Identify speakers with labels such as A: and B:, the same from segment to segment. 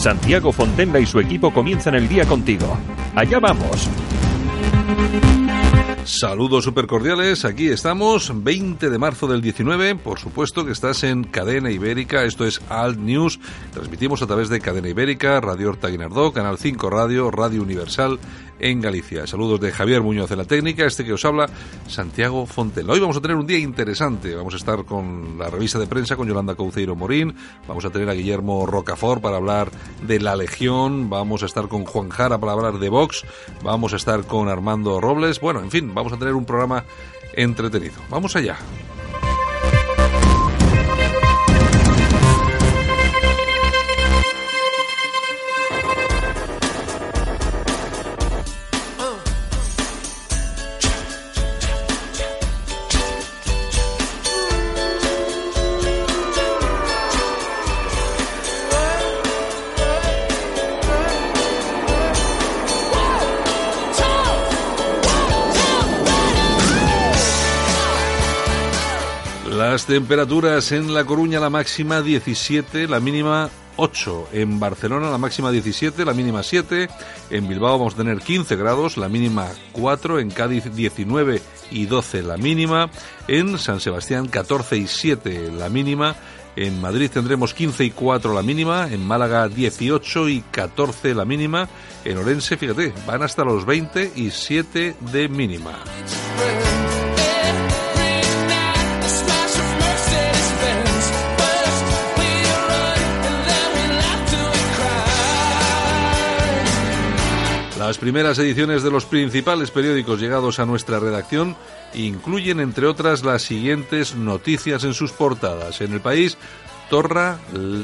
A: Santiago Fontenla y su equipo comienzan el día contigo. Allá vamos.
B: Saludos super cordiales, aquí estamos, 20 de marzo del 19, por supuesto que estás en Cadena Ibérica, esto es Alt News, transmitimos a través de Cadena Ibérica, Radio Horta Guinardó, Canal 5 Radio, Radio Universal en Galicia. Saludos de Javier Muñoz de la técnica, este que os habla, Santiago Fontel. Hoy vamos a tener un día interesante, vamos a estar con la revista de prensa con Yolanda Couceiro Morín, vamos a tener a Guillermo Rocafort para hablar de la Legión, vamos a estar con Juan Jara para hablar de Vox, vamos a estar con Armando Robles, bueno, en fin, vamos a tener un programa entretenido. Vamos allá. Las temperaturas en La Coruña la máxima 17, la mínima 8. En Barcelona la máxima 17, la mínima 7. En Bilbao vamos a tener 15 grados, la mínima 4. En Cádiz 19 y 12 la mínima. En San Sebastián 14 y 7 la mínima. En Madrid tendremos 15 y 4 la mínima, en Málaga 18 y 14 la mínima, en Orense, fíjate, van hasta los 20 y 7 de mínima. Las primeras ediciones de los principales periódicos llegados a nuestra redacción incluyen, entre otras, las siguientes noticias en sus portadas. En el país, Torra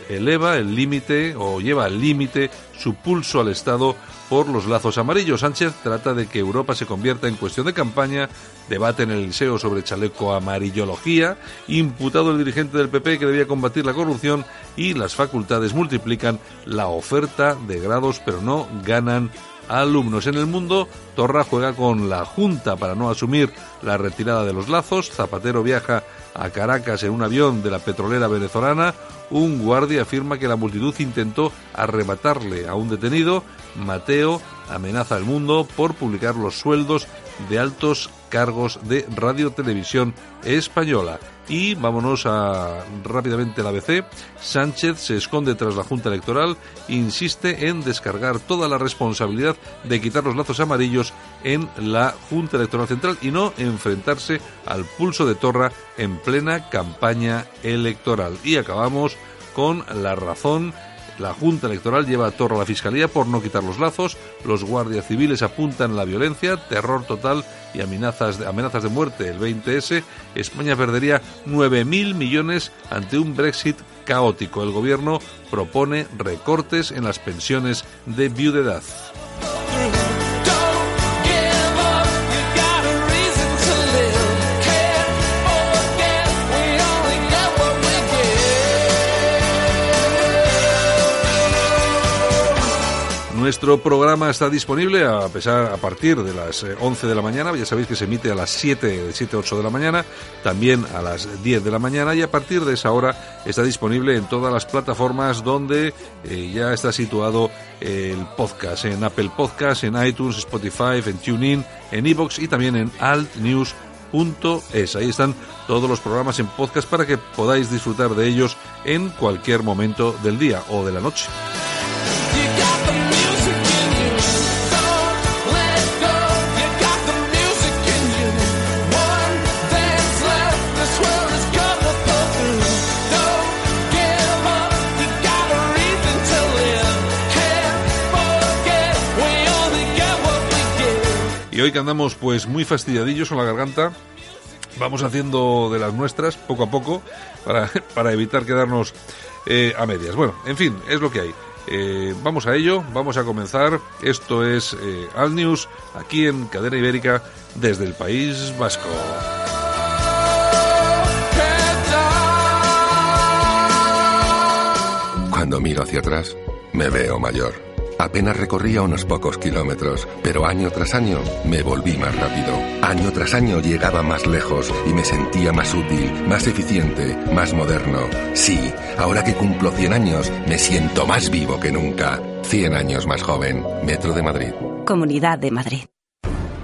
B: eleva el límite o lleva al límite su pulso al Estado por los lazos amarillos. Sánchez trata de que Europa se convierta en cuestión de campaña, debate en el Liceo sobre chaleco amarillología, imputado el dirigente del PP que debía combatir la corrupción y las facultades multiplican la oferta de grados pero no ganan alumnos. En el mundo, Torra juega con la Junta para no asumir la retirada de los lazos. Zapatero viaja a Caracas en un avión de la petrolera venezolana. Un guardia afirma que la multitud intentó arrebatarle a un detenido. Mateo amenaza al mundo por publicar los sueldos de altos cargos de Radio Televisión Española. Y vámonos a rápidamente la ABC. Sánchez se esconde tras la Junta Electoral, insiste en descargar toda la responsabilidad de quitar los lazos amarillos en la Junta Electoral Central y no enfrentarse al pulso de Torra en plena campaña electoral. Y acabamos con la razón la Junta Electoral lleva a Torra a la Fiscalía por no quitar los lazos, los guardias civiles apuntan la violencia, terror total y amenazas de, amenazas de muerte el 20S. España perdería 9.000 millones ante un Brexit caótico. El gobierno propone recortes en las pensiones de viudedad. Nuestro programa está disponible a, pesar, a partir de las 11 eh, de la mañana, ya sabéis que se emite a las 7, de 7 8 de la mañana, también a las 10 de la mañana y a partir de esa hora está disponible en todas las plataformas donde eh, ya está situado el podcast, en Apple Podcast, en iTunes, Spotify, en TuneIn, en Evox y también en altnews.es. Ahí están todos los programas en podcast para que podáis disfrutar de ellos en cualquier momento del día o de la noche. Y hoy que andamos pues muy fastidiadillos con la garganta, vamos haciendo de las nuestras poco a poco para, para evitar quedarnos eh, a medias. Bueno, en fin, es lo que hay. Eh, vamos a ello, vamos a comenzar. Esto es eh, News, aquí en Cadena Ibérica, desde el País Vasco.
C: Cuando miro hacia atrás, me veo mayor. Apenas recorría unos pocos kilómetros, pero año tras año me volví más rápido. Año tras año llegaba más lejos y me sentía más útil, más eficiente, más moderno. Sí, ahora que cumplo 100 años, me siento más vivo que nunca. 100 años más joven. Metro de Madrid.
D: Comunidad de Madrid.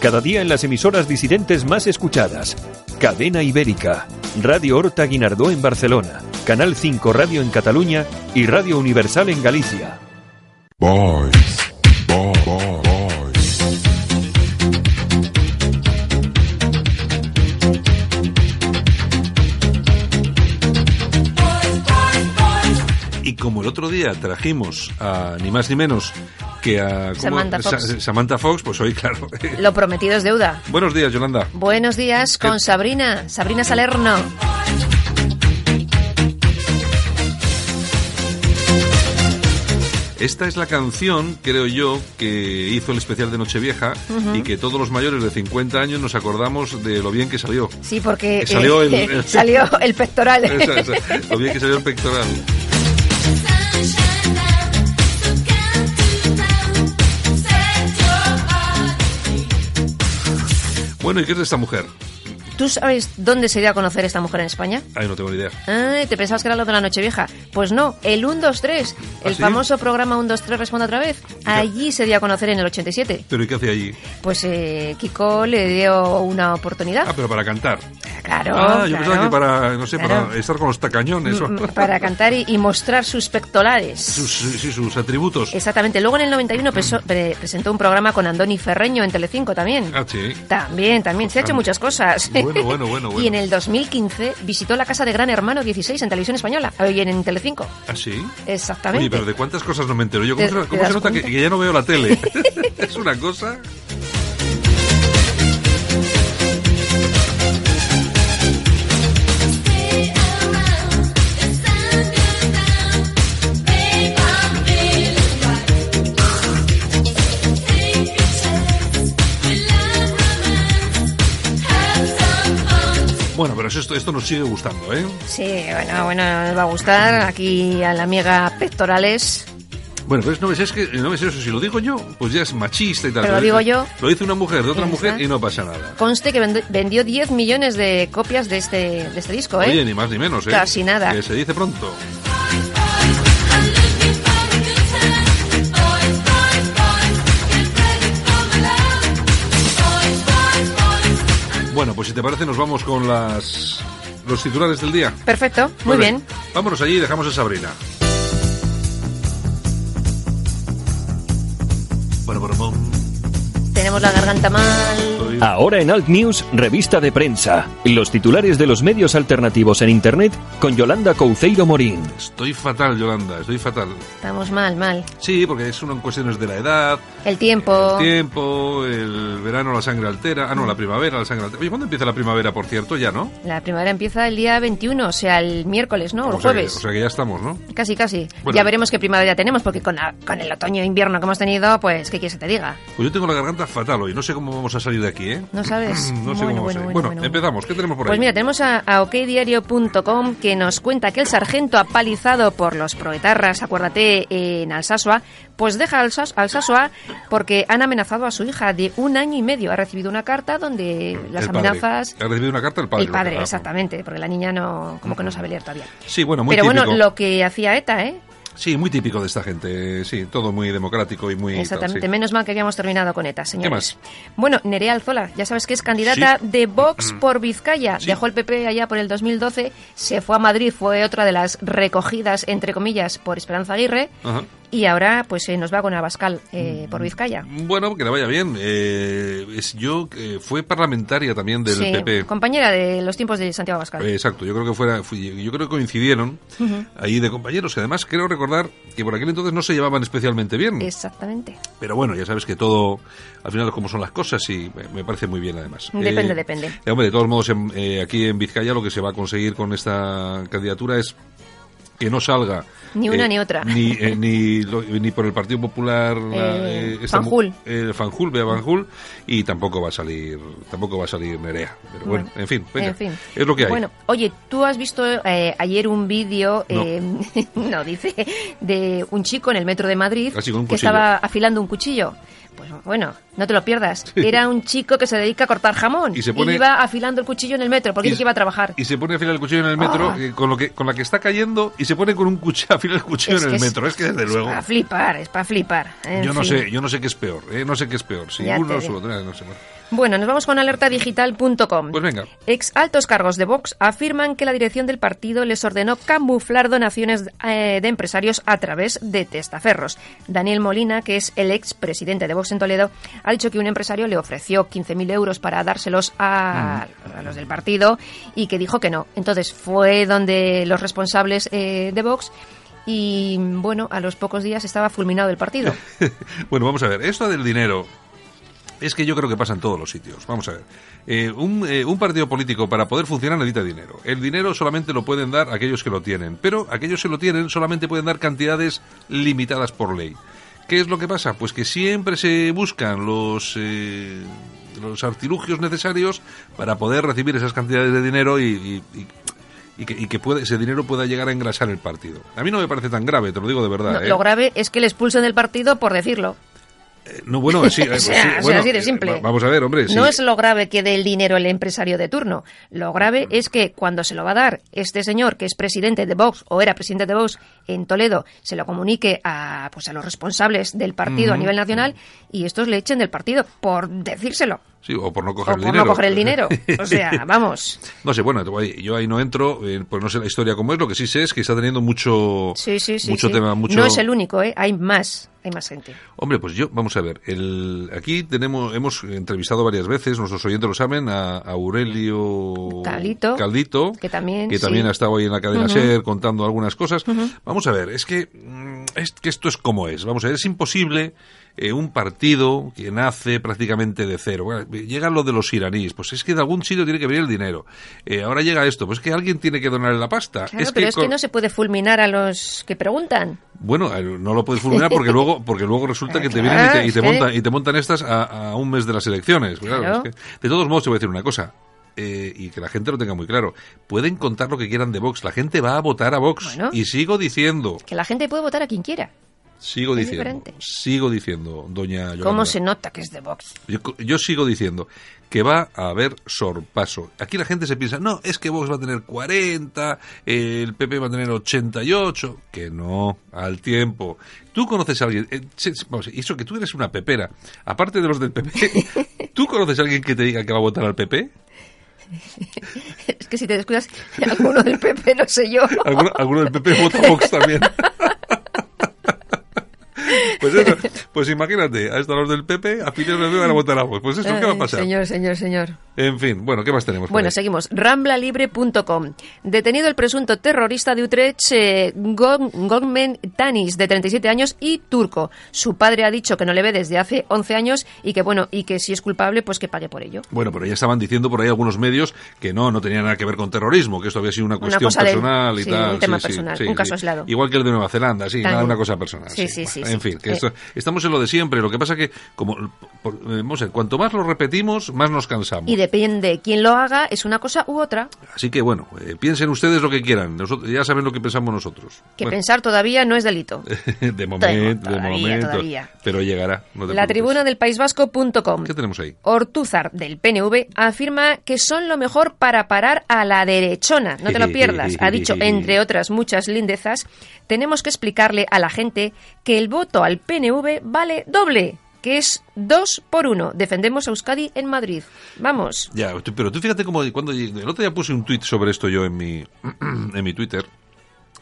A: Cada día en las emisoras disidentes más escuchadas. Cadena Ibérica, Radio Horta Guinardó en Barcelona, Canal 5 Radio en Cataluña y Radio Universal en Galicia.
E: Boys, boy, boy, boys.
B: Y como el otro día trajimos a ni más ni menos que a ¿cómo?
F: Samantha Fox.
B: Sa- Samantha Fox, pues hoy, claro.
F: Lo prometido es deuda.
B: Buenos días, Yolanda.
F: Buenos días con
B: ¿Qué?
F: Sabrina, Sabrina Salerno.
B: Esta es la canción, creo yo, que hizo el especial de Nochevieja y que todos los mayores de 50 años nos acordamos de lo bien que salió.
F: Sí, porque
B: Salió
F: eh,
B: el- el-
F: salió el pectoral.
B: Esa, esa, lo bien que salió el pectoral. Bueno, ¿y qué es de esta mujer?
F: ¿Tú sabes dónde se dio a conocer esta mujer en España?
B: Ay, no tengo ni idea.
F: Ay, ¿te pensabas que era lo de la Nochevieja? Pues no, el 1, 2, 3, el
B: ¿Ah, sí?
F: famoso programa 1, 2, 3 Responde otra vez. Allí se dio a conocer en el 87.
B: ¿Pero y qué hace allí?
F: Pues eh, Kiko le dio una
B: Ah,
F: oportunidad.
B: pero para cantar.
F: Claro,
B: Ah, yo
F: claro.
B: pensaba que para, no sé,
F: Claro.
B: para estar con los tacañones. o-
F: Mm, Para cantar y, y mostrar sus pectorales.
B: sus, sí, sus atributos.
F: Exactamente. Luego en el 91 peso- pre- presentó un programa con Andoni Ferreño en Telecinco también.
B: Ah, sí.
F: También, también. Se ha hecho muchas cosas.
B: Bueno, bueno, bueno, bueno.
F: y en el 2015 visitó la casa de Gran Hermano 16 en Televisión Española. Oye, en Telecinco.
B: ¿Ah, sí?
F: Exactamente.
B: Oye, pero ¿de cuántas cosas no me entero yo? ¿Cómo,
F: ¿Te-
B: se, cómo se nota que, que ya no veo la tele? es una cosa... Bueno, pero esto, esto nos sigue gustando, ¿eh?
F: Sí, bueno, bueno, nos va a gustar. Aquí a la amiga Pectorales.
B: Bueno, pues no ves, es que no ves eso, si lo digo yo, pues ya es machista y tal.
F: Pero lo digo yo.
B: Lo dice una mujer de otra mujer
F: está.
B: y no pasa nada.
F: Conste que vend- vendió 10 millones de copias de este, de este disco, ¿eh?
B: Oye, ni más ni menos, ¿eh?
F: Casi nada.
B: Que se dice pronto. Pues si te parece nos vamos con las los titulares del día.
F: Perfecto, muy
B: Vale,
F: bien.
B: Vámonos allí y dejamos a Sabrina. Bueno, bueno, bueno.
F: Tenemos la garganta mal.
A: Ahora en Alt News, revista de prensa. Los titulares de los medios alternativos en Internet con Yolanda Couceiro Morín.
B: Estoy fatal, Yolanda, estoy fatal.
F: Estamos mal, mal.
B: Sí, porque es una cuestiones de la edad,
F: El tiempo.
B: el tiempo, el verano la sangre altera. Ah, no, la primavera la sangre altera. Oye, ¿cuándo empieza la primavera, por cierto? Ya, ¿no?
F: La primavera empieza el día 21, o sea, el miércoles, ¿no? O el
B: que,
F: jueves.
B: o sea que ya estamos, ¿no?
F: Casi, casi.
B: Bueno.
F: Ya veremos qué primavera tenemos, porque con, la- con el otoño e invierno que hemos tenido, pues, ¿qué quieres que te diga?
B: Pues yo tengo la garganta fatal hoy. No sé cómo vamos a salir de aquí, ¿eh?
F: ¿No sabes?
B: No sé
F: Bueno,
B: cómo
F: bueno, bueno,
B: Bueno, empezamos. ¿Qué tenemos por ahí?
F: Pues mira, tenemos a, a okdiario.com que nos cuenta que el sargento apalizado por los proetarras, acuérdate, en Alsasua, pues deja Alsas- Alsasua porque han amenazado a su hija de un año y medio. Ha recibido una carta donde las
B: El padre.
F: amenazas...
B: Ha recibido una carta el padre.
F: El padre, exactamente, porque la niña no, como que no sabe leer todavía.
B: Sí, bueno, muy
F: Pero
B: típico.
F: bueno, lo que hacía ETA, ¿eh?
B: Sí, muy típico de esta gente. Sí, todo muy democrático y muy... tal,
F: Exactamente,
B: sí.
F: menos mal que habíamos terminado con ETA, señores.
B: más?
F: Bueno, Nerea Alzola, ya sabes que es candidata
B: Sí. Mm.
F: de Vox por Vizcaya.
B: Sí.
F: Dejó el PP allá por el 2012, se fue a Madrid, fue otra de las recogidas, entre comillas, por Esperanza Aguirre.
B: Ajá.
F: Y ahora pues eh, nos va con Abascal eh, por Vizcaya.
B: Bueno, que le vaya bien. Eh, es, yo eh, fue parlamentaria también del
F: Sí,
B: PP.
F: compañera de los tiempos de Santiago Abascal.
B: Eh, Exacto, yo creo que fuera, fui- yo creo que coincidieron ahí de compañeros. Y además creo recordar que por aquel entonces no se llevaban especialmente bien.
F: Exactamente.
B: Pero bueno, ya sabes que todo, al final, como son las cosas, y me, parece muy bien además.
F: Depende,
B: Eh,
F: depende.
B: hombre, de todos modos, en- aquí en Vizcaya lo que se va a conseguir con esta candidatura es que no salga
F: Ni una
B: eh,
F: ni otra.
B: ni, eh, ni, lo- ni por el Partido Popular la,
F: Eh,
B: eh,
F: Fanjul.
B: Fanjul, Bea Fanjul y tampoco va a salir tampoco va a salir Nerea pero bueno,
F: Bueno,
B: en fin, venga,
F: en fin.
B: es lo que hay
F: Bueno, oye, tú has visto eh, ayer un vídeo,
B: No.
F: eh, no dice, de un chico en el metro de Madrid
B: un
F: que
B: cuchillo.
F: estaba afilando un cuchillo. Pues bueno, no te lo pierdas. Era un chico que se dedica a cortar jamón
B: Y se pone-
F: iba afilando el cuchillo en el metro porque
B: Y
F: que iba a trabajar.
B: y se pone a afilar el cuchillo en el metro
F: Ah.
B: eh, con lo que con la que está cayendo y se pone con un cuchillo a afilar el cuchillo
F: Es
B: en el
F: es-
B: metro es que desde luego
F: para flipar, es para flipar. En
B: yo no
F: fin.
B: sé yo no sé qué es peor eh, no sé qué es peor si
F: Ya
B: uno o otro no sé
F: Bueno, nos vamos con alertadigital.com.
B: pues venga
F: Ex altos cargos de Vox afirman que la dirección del partido les ordenó camuflar donaciones eh, de empresarios a través de testaferros. Daniel Molina, que es el ex presidente de Vox en Toledo, ha dicho que un empresario le ofreció 15.000 euros para dárselos a, a los del partido y que dijo que no. Entonces fue donde los responsables eh, de Vox y, bueno, a los pocos días estaba fulminado el partido.
B: bueno, vamos a ver. Esto del dinero es que yo creo que pasa en todos los sitios. Vamos a ver. Eh, un, eh, un partido político para poder funcionar necesita dinero. El dinero solamente lo pueden dar aquellos que lo tienen, pero aquellos que lo tienen solamente pueden dar cantidades limitadas por ley. ¿Qué es lo que pasa? Pues que siempre se buscan los, eh, los artilugios necesarios para poder recibir esas cantidades de dinero y, y- y- y que, y que puede- ese dinero pueda llegar a engrasar el partido. A mí no me parece tan grave, te lo digo de verdad.
F: No,
B: ¿eh?
F: Lo grave es que le expulsen del partido por decirlo.
B: No, bueno, sí, eh,
F: O sea,
B: sí,
F: o sea,
B: bueno,
F: así de
B: eh,
F: simple.
B: va- Vamos a ver, hombre. sí.
F: No es lo grave que dé el dinero el empresario de turno. Lo grave es que cuando se lo va a dar este señor, que es presidente de Vox o era presidente de Vox en Toledo, se lo comunique a, pues a los responsables del partido a nivel nacional y estos le echen del partido por decírselo.
B: Sí, o por no
F: O
B: coger
F: por
B: el dinero.
F: no coger el dinero. O sea, vamos.
B: No sé, bueno, yo ahí no entro, eh, pues no sé la historia cómo es, lo que sí sé es que está teniendo mucho,
F: Sí, sí, sí.
B: mucho tema, mucho...
F: No es el único, ¿eh? Hay más. Hay más gente.
B: Hombre, pues yo, vamos a ver, el, aquí tenemos, hemos entrevistado varias veces, nuestros oyentes lo saben, a, a Aurelio
F: Caldito,
B: Caldito,
F: que también,
B: que también ha estado ahí en la cadena. SER contando algunas cosas. Vamos a ver, es que, mm, es que esto es como es, vamos a ver, es imposible eh, un partido que nace prácticamente de cero. Bueno, llega lo de los iraníes, pues es que de algún sitio tiene que venir el dinero. Eh, ahora llega esto, pues es que alguien tiene que donar la pasta.
F: Claro,
B: es
F: pero
B: que
F: es que no se puede fulminar a los que preguntan.
B: bueno, eh, no lo puedes fulminar porque luego, porque luego resulta que te vienen y te, y te montan, y te montan estas a, a un mes de las elecciones. Claro,
F: Claro.
B: es que- de todos modos, te voy a decir una cosa. eh, y que la gente lo tenga muy claro. Pueden contar lo que quieran de Vox. La gente va a votar a Vox.
F: Bueno.
B: Y sigo diciendo,
F: Que la gente puede votar a quien quiera.
B: Sigo
F: Es
B: diciendo,
F: diferente.
B: sigo diciendo, doña Yolanda.
F: ¿Cómo se nota que es de Vox?
B: Yo, yo sigo diciendo que va a haber sorpaso. Aquí la gente se piensa, no, es que Vox va a tener 40, eh, el PP va a tener 88. Que no, al tiempo. Tú conoces a alguien, eh, vamos, eso que tú eres una pepera, aparte de los del PP, ¿tú conoces a alguien que te diga que va a votar al PP?
F: Es que si te descuidas, alguno del PP, no sé yo.
B: ¿Alguno, alguno del PP vota Vox también? Pues eso, pues imagínate, a estos los del PP, a de PP van a votar a Vox. Pues eso, ¿qué va a
F: Ay,
B: pasar?
F: Señor, señor, señor.
B: En fin, bueno, ¿qué más tenemos?
F: Bueno,
B: ahí?
F: seguimos. Ramblalibre.com. Detenido el presunto terrorista de Utrecht, eh, Gogmen Tanis, de 37 años y turco. Su padre ha dicho que no le ve desde hace 11 años y que, bueno, y que si es culpable, pues que pague por ello.
B: Bueno, pero ya estaban diciendo por ahí algunos medios que no, no tenía nada que ver con terrorismo, que esto había sido una cuestión
F: cosa de-
B: personal y
F: sí,
B: tal.
F: un tema personal, un caso aislado.
B: Igual que el de Nueva Zelanda, sí, nada, una cosa personal.
F: Sí, sí, sí.
B: En fin, que
F: Eh.
B: esto- estamos en lo de siempre. Lo que pasa que, como, eh, a ver, cuanto más lo repetimos, más nos cansamos.
F: Y depende quién lo haga, es una cosa u otra.
B: Así que, bueno, eh, piensen ustedes lo que quieran. Nosotros, ya saben lo que pensamos nosotros.
F: Que
B: Bueno,
F: pensar todavía no es delito.
B: de momento, de
F: todavía,
B: momento.
F: todavía.
B: Pero llegará. no
F: La
B: preocupes.
F: tribuna del País Vasco.com.
B: ¿Qué tenemos ahí?
F: Ortúzar del PNV afirma que son lo mejor para parar a la derechona. No te lo pierdas. Ha dicho, entre otras muchas lindezas, tenemos que explicarle a la gente que el voto al PNV vale doble, que es dos por uno. Defendemos a Euskadi en Madrid. Vamos.
B: Ya, pero tú fíjate como cuando el otro día puse un tuit sobre esto yo en mi en mi Twitter,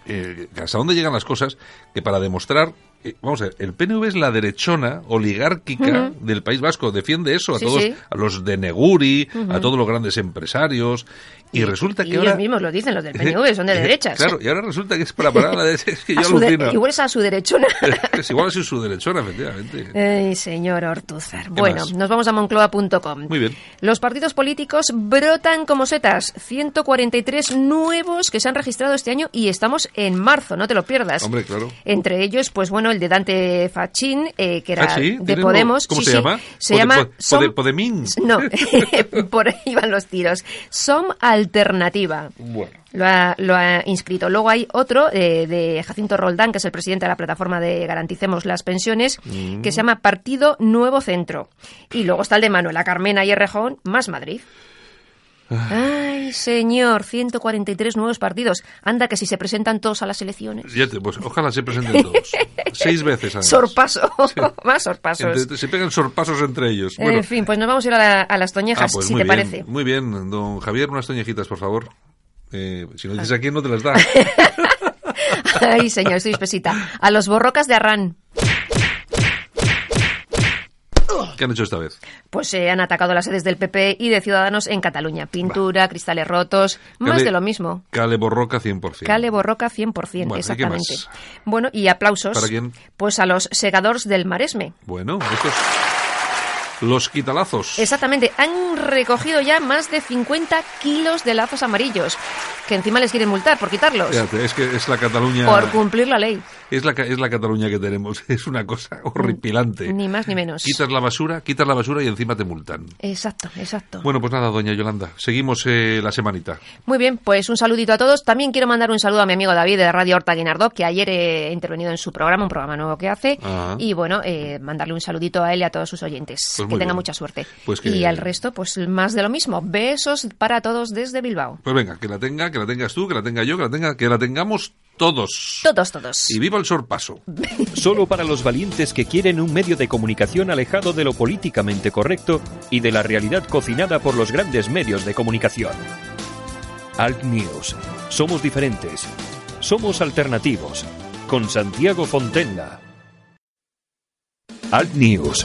B: eh, hasta dónde llegan las cosas que para demostrar eh, vamos a ver, el PNV es la derechona oligárquica del País Vasco, defiende eso a
F: Sí,
B: todos,
F: sí.
B: a los de Neguri, a todos los grandes empresarios, y, resulta
F: y
B: que ahora...
F: ellos mismos lo dicen, los del PNV, son de derechas.
B: Claro, y ahora resulta que es para parar a la derecha, es que yo
F: A de- igual es a su derechona.
B: es igual así su derechona, efectivamente.
F: Ay, señor Ortúzar. Bueno,
B: más?
F: nos vamos a moncloa.com.
B: Muy bien.
F: Los partidos políticos brotan como setas. 143 nuevos que se han registrado este año y estamos en marzo, no te lo pierdas.
B: Hombre, claro.
F: Entre ellos, pues bueno, el de Dante Fachín, eh, que era
B: Ah, ¿sí?
F: de
B: ¿Tiene
F: Podemos.
B: ¿Cómo
F: Sí,
B: se
F: sí.
B: llama?
F: Se llama Som-
B: Podemín.
F: No, por ahí van los tiros. Som Alternativa.
B: Bueno.
F: Lo ha, lo ha inscrito. Luego hay otro eh, de Jacinto Roldán, que es el presidente de la plataforma de Garanticemos las Pensiones,
B: Mm.
F: que se llama Partido Nuevo Centro. Y luego está el de Manuela Carmena y Errejón, más Madrid.
B: Ah.
F: Ay, señor, 143 nuevos partidos. Anda que si se presentan todos a las elecciones.
B: Ya te- pues, ojalá se presenten todos. Seis veces además.
F: Sorpaso, más sorpasos.
B: Entre- se pegan sorpasos entre ellos. Bueno,
F: en fin, pues nos vamos a ir a, la- a las
B: ah,
F: toñejas,
B: pues
F: si te
B: bien,
F: parece.
B: Muy bien, don Javier, unas toñejitas, por favor. Eh, si no dices a quién, no te las da.
F: Ay, señor, estoy espesita. A los borrocas de Arran.
B: ¿Qué han hecho esta vez?
F: Pues se han atacado las sedes del PP y de Ciudadanos en Cataluña. Pintura, cristales rotos, más de lo mismo.
B: Cale Borroca 100%.
F: Cale Borroca 100%,
B: Bueno, ¿y qué
F: exactamente. Bueno, y aplausos.
B: ¿Para quién?
F: Pues a los segadores del Maresme.
B: Bueno, estos... Los quitalazos.
F: Exactamente, han recogido ya más de 50 kilos de lazos amarillos, que encima les quieren multar por quitarlos,
B: Fíjate, es que es la Cataluña...
F: por cumplir la ley.
B: Es la, es la Cataluña que tenemos. Es una cosa horripilante.
F: Ni más ni menos.
B: Quitas la basura, quitas la basura y encima te multan.
F: Exacto, exacto.
B: Bueno, pues nada, doña Yolanda, seguimos eh, la semanita.
F: Muy bien, pues un saludito a todos. También quiero mandar un saludo a mi amigo David de Radio Horta Guinardó, que ayer he intervenido en su programa, un programa nuevo que hace.
B: Ah.
F: Y bueno, eh, mandarle un saludito a él y a todos sus oyentes.
B: Pues
F: que tenga
B: bien.
F: mucha suerte.
B: Pues que-
F: Y al resto, pues más de lo mismo. Besos para todos desde Bilbao.
B: Pues venga, que la tenga, que la tengas tú, que la tenga yo, que la tenga, que la tengamos todos.
F: Todos, todos.
B: Y viva el sorpaso.
A: Solo para los valientes que quieren un medio de comunicación alejado de lo políticamente correcto y de la realidad cocinada por los grandes medios de comunicación. Alt News. Somos diferentes. Somos alternativos. Con Santiago Fontenla. Alt News.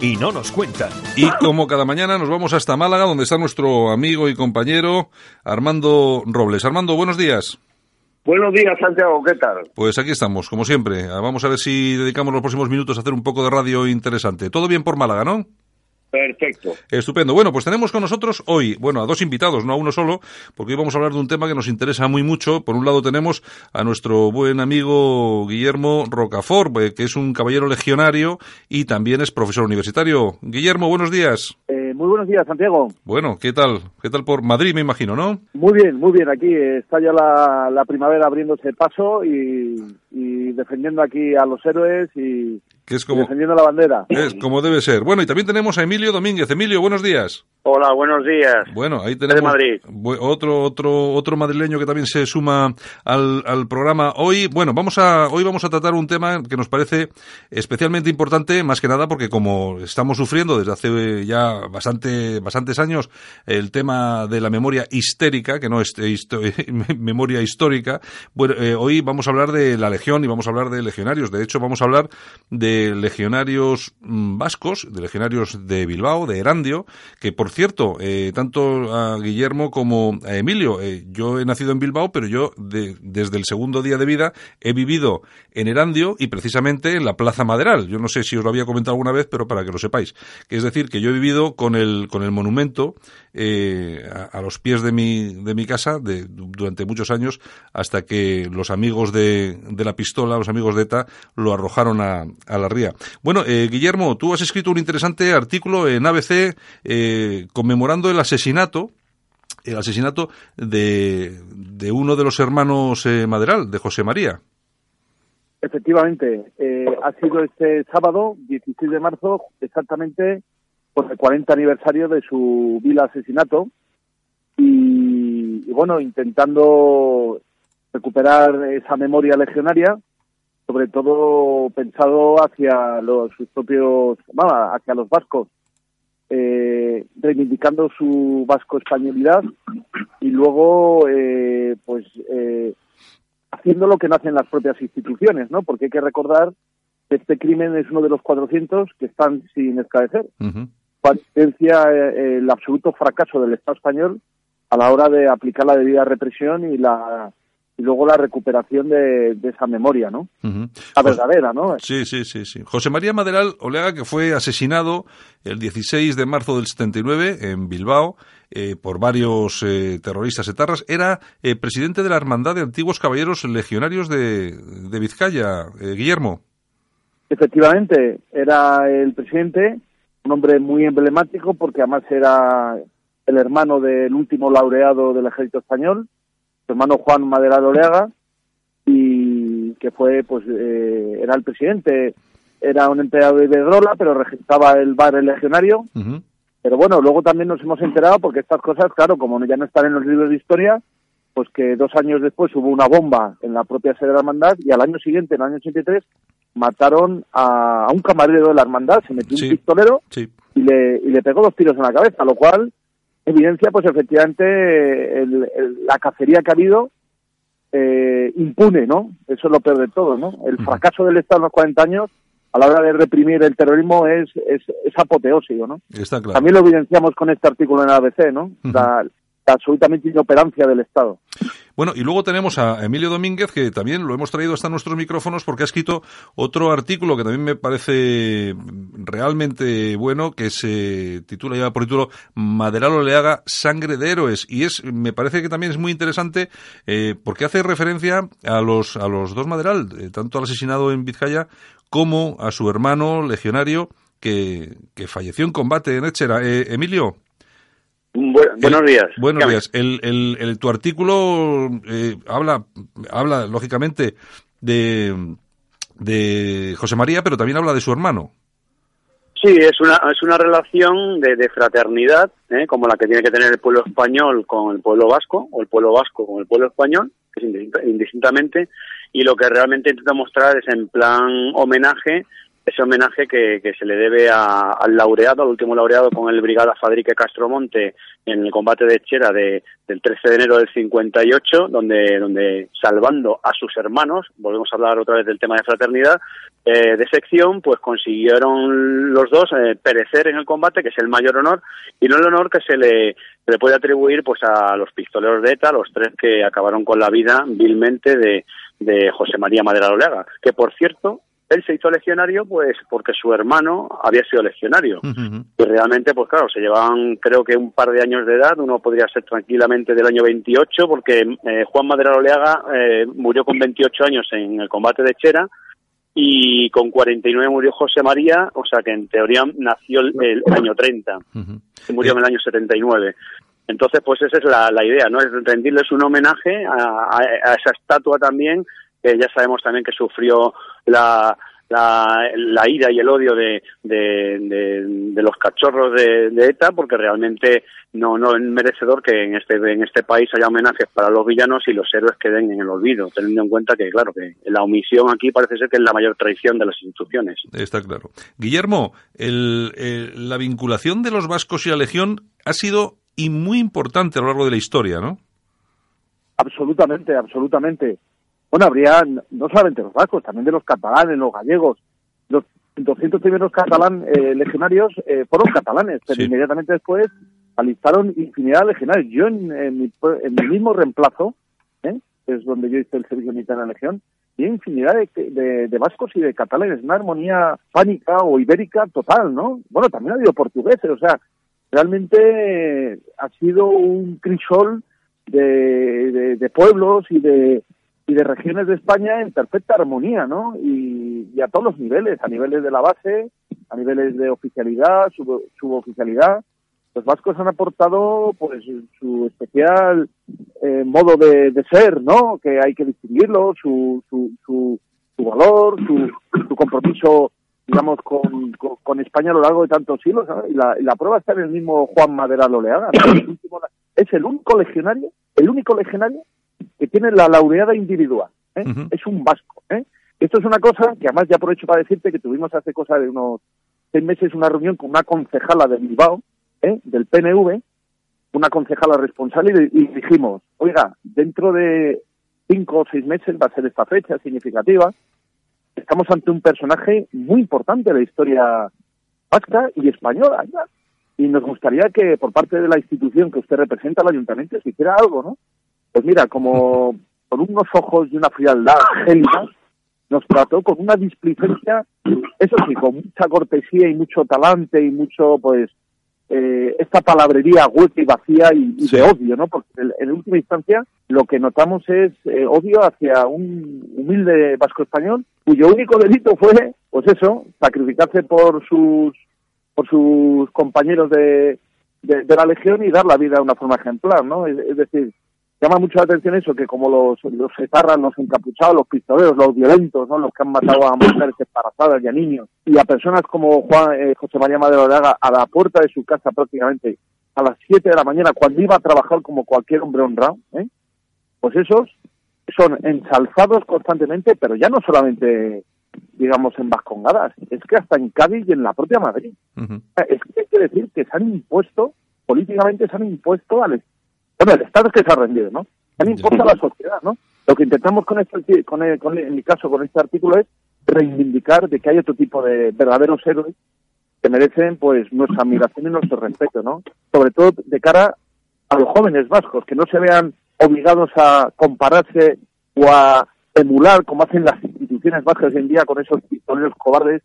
A: y no nos cuentan.
B: Y como cada mañana nos vamos hasta Málaga, donde está nuestro amigo y compañero Armando Robles. Armando, buenos días.
D: Buenos días, Santiago, ¿qué tal?
B: Pues aquí estamos, como siempre. Ah, Vamos a ver si dedicamos los próximos minutos a hacer un poco de radio interesante. Todo bien por Málaga, ¿no?
D: Perfecto.
B: Estupendo. Bueno, pues tenemos con nosotros hoy, bueno, a dos invitados, no a uno solo, porque hoy vamos a hablar de un tema que nos interesa muy mucho. Por un lado tenemos a nuestro buen amigo Guillermo Rocafort, eh, que es un caballero legionario y también es profesor universitario. Guillermo, buenos días.
D: Eh, muy buenos días, Santiago.
B: Bueno, ¿qué tal? ¿Qué tal por Madrid, me imagino, no?
D: Muy bien, muy bien. Aquí está ya la, la primavera abriéndose paso y, y defendiendo aquí a los héroes y,
B: Que es como,
D: defendiendo la bandera.
B: es como debe ser. Bueno, y también tenemos a Emilio Domínguez. Emilio, buenos días.
G: Hola, buenos días.
B: Bueno, ahí tenemos
G: Madrid.
B: bu- otro otro otro madrileño que también se suma al, al programa hoy. Bueno, vamos a hoy vamos a tratar un tema que nos parece especialmente importante, más que nada porque como estamos sufriendo desde hace ya bastante bastantes años el tema de la memoria histérica, que no es histo- memoria histórica. Bueno, eh, hoy vamos a hablar de la legión y vamos a hablar de legionarios. De hecho, vamos a hablar de legionarios mm, vascos, de legionarios de Bilbao, de Erandio, que por cierto, eh, tanto a Guillermo como a Emilio, eh, yo he nacido en Bilbao, pero yo de- desde el segundo día de vida he vivido en Erandio y precisamente en la Plaza Maderal. Yo no sé si os lo había comentado alguna vez, pero para que lo sepáis. Es decir, que yo he vivido con el, con el monumento eh, a, los pies de mi, de mi casa de- durante muchos años hasta que los amigos de, de la pistola, los amigos de ETA, lo arrojaron a, a la ría. Bueno, eh, Guillermo, tú has escrito un interesante artículo en ABC eh, conmemorando el asesinato el asesinato de, de uno de los hermanos eh, Maderal, de José María.
D: Efectivamente, eh, ha sido este sábado, 16 de marzo, exactamente por el 40 aniversario de su vil asesinato y, bueno, intentando recuperar esa memoria legionaria, sobre todo pensado hacia los sus propios, bueno, hacia los vascos, eh, reivindicando su vasco españolidad y luego, eh, pues, eh, haciendo lo que no hacen las propias instituciones, ¿no? Porque hay que recordar que este crimen es uno de los 400 que están sin esclarecer.
B: Ujú.
D: Evidencia eh, el absoluto fracaso del Estado español a la hora de aplicar la debida represión y la y luego la recuperación de, de esa memoria, ¿no? La verdadera, ¿no?
B: Sí, sí, sí, sí. José María Maderal Oleaga, que fue asesinado el 16 de marzo del 79 en Bilbao eh, por varios eh, terroristas etarras, era eh, presidente de la Hermandad de Antiguos Caballeros Legionarios de, de Vizcaya, eh, Guillermo.
D: Efectivamente, era el presidente, un hombre muy emblemático porque además era el hermano del último laureado del ejército español, su hermano Juan Maderal Oleaga, y que fue, pues, eh, era el presidente, era un empleado de Iberdrola, pero regentaba el bar El Legionario, pero bueno, luego también nos hemos enterado porque estas cosas, claro, como ya no están en los libros de historia, pues que dos años después hubo una bomba en la propia sede de la hermandad y al año siguiente, en el año 83, mataron a, a un camarero de la hermandad, se metió
B: Sí.
D: un pistolero
B: Sí.
D: y le, y le pegó dos tiros en la cabeza, lo cual evidencia pues efectivamente el- el- la cacería que ha habido eh, impune, ¿no? Eso es lo peor de todo, ¿no? El fracaso del Estado en los 40 años a la hora de reprimir el terrorismo es, es, es apoteósico, ¿no?
B: Está claro.
D: También lo evidenciamos con este artículo en la ABC, ¿no? La, la absolutamente inoperancia del Estado.
B: Bueno, y luego tenemos a Emilio Domínguez, que también lo hemos traído hasta nuestros micrófonos porque ha escrito otro artículo que también me parece realmente bueno, que se titula ya por título Maderal Oleaga, Sangre de Héroes. Y es, me parece que también es muy interesante eh, porque hace referencia a los, a los dos Maderal, eh, tanto al asesinado en Vizcaya como a su hermano legionario que, que falleció en combate en Échera. Eh, Emilio.
G: Bu- buenos
B: El-
G: días.
B: Buenos
G: Dígame.
B: días. El, el- el- tu artículo eh, habla, habla, lógicamente, de, de José María, pero también habla de su hermano.
G: Sí, es una, es una relación de, de fraternidad, ¿eh? como la que tiene que tener el pueblo español con el pueblo vasco, o el pueblo vasco con el pueblo español, que es indistinta- indistintamente, y lo que realmente intenta mostrar es en plan homenaje, ese homenaje que, que se le debe a- al laureado, al último laureado con el Brigada Fadrique Castromonte en el combate de Chera de, del 13 de enero del 58, donde, donde salvando a sus hermanos, volvemos a hablar otra vez del tema de fraternidad, eh, de sección, pues consiguieron los dos eh, perecer en el combate, que es el mayor honor, y no el honor que se le, se le puede atribuir pues a los pistoleros de ETA, los tres que acabaron con la vida vilmente de, de José María Madera Oleaga, que por cierto, él se hizo legionario pues porque su hermano había sido legionario. Y realmente, pues claro, se llevaban creo que un par de años de edad, uno podría ser tranquilamente del año 28, porque eh, Juan Madera Oleaga eh, murió con 28 años en el combate de Chera, y con 49 murió José María, o sea que en teoría nació el, el año 30 y murió en el año 79. Entonces, pues esa es la, la idea, ¿no? Es rendirles un homenaje a, a- a esa estatua también, ya sabemos también que sufrió la, la, la ira y el odio de, de, de- de los cachorros de, de ETA, porque realmente no, no es merecedor que en este, en este país haya homenajes para los villanos y los héroes queden en el olvido, teniendo en cuenta que, claro, que la omisión aquí parece ser que es la mayor traición de las instituciones.
B: Está claro. Guillermo, el- el- la vinculación de los vascos y la Legión ha sido y muy importante a lo largo de la historia, ¿no?
D: Absolutamente, absolutamente. Bueno, habría no solamente los vascos, también de los catalanes, los gallegos. Los 200 primeros catalán eh, legionarios eh, fueron catalanes, pero
B: Sí.
D: inmediatamente después alistaron infinidad de legionarios. Yo en, en mi, en mi mismo reemplazo, ¿eh? que es donde yo hice el servicio militar en la legión, y infinidad de, de- de vascos y de catalanes, una armonía pánica o ibérica total, ¿no? Bueno, también ha habido portugueses, o sea, realmente eh, ha sido un crisol de- de pueblos y de, y de regiones de España en perfecta armonía, ¿no? Y, a todos los niveles, a niveles de la base, a niveles de oficialidad, sub- suboficialidad. Los vascos han aportado, pues, su especial eh, modo de, ser, ¿no? Que hay que distinguirlo, su, su, su, su valor, su, su compromiso digamos, con, con, España a lo largo de tantos siglos, ¿sabes? Y la, y la prueba está en el mismo Juan Madera Loleaga. ¿no? Es el único legionario, el único legionario que tiene la laureada individual. ¿eh? Es un vasco. ¿eh? Esto es una cosa que además ya aprovecho para decirte que tuvimos hace cosa de unos seis meses una reunión con una concejala de Bilbao, ¿eh? del PNV, una concejala responsable, y, y dijimos, oiga, dentro de cinco o seis meses va a ser esta fecha significativa, estamos ante un personaje muy importante de la historia vasca y española. ¿ya? Y nos gustaría que por parte de la institución que usted representa, el ayuntamiento, se hiciera algo, ¿no? Pues mira, como con unos ojos y una frialdad gélida, nos trató con una displicencia, eso sí, con mucha cortesía y mucho talante y mucho, pues, eh, esta palabrería hueca y vacía y, y
B: Sí.
D: de odio, ¿no? Porque en, en última instancia lo que notamos es eh, odio hacia un humilde vasco español cuyo único delito fue, pues eso, sacrificarse por sus por sus compañeros de, de, de la legión y dar la vida de una forma ejemplar, ¿no? Es, es decir, llama mucho la atención eso, que como los, los etarras, los encapuchados, los pistoleros, los violentos, ¿no? Los que han matado a mujeres embarazadas y a niños, y a personas como Juan, eh, José María Madero Oraga a la puerta de su casa prácticamente a las 7 de la mañana cuando iba a trabajar como cualquier hombre honrado, ¿eh? Pues esos son ensalzados constantemente, pero ya no solamente, digamos, en Vascongadas, es que hasta en Cádiz y en la propia Madrid. Es que hay que decir que se han impuesto, políticamente se han impuesto al bueno, el Estado es que se ha rendido, ¿no? Se han impuesto a la sociedad, ¿no? Lo que intentamos con este, con, el- con el- en mi caso, con este artículo es reivindicar de que hay otro tipo de verdaderos héroes que merecen, pues, nuestra admiración y nuestro respeto, ¿no? Sobre todo de cara a los jóvenes vascos, que no se vean obligados a compararse o a emular como hacen las instituciones vascas hoy en día con esos pistoleros cobardes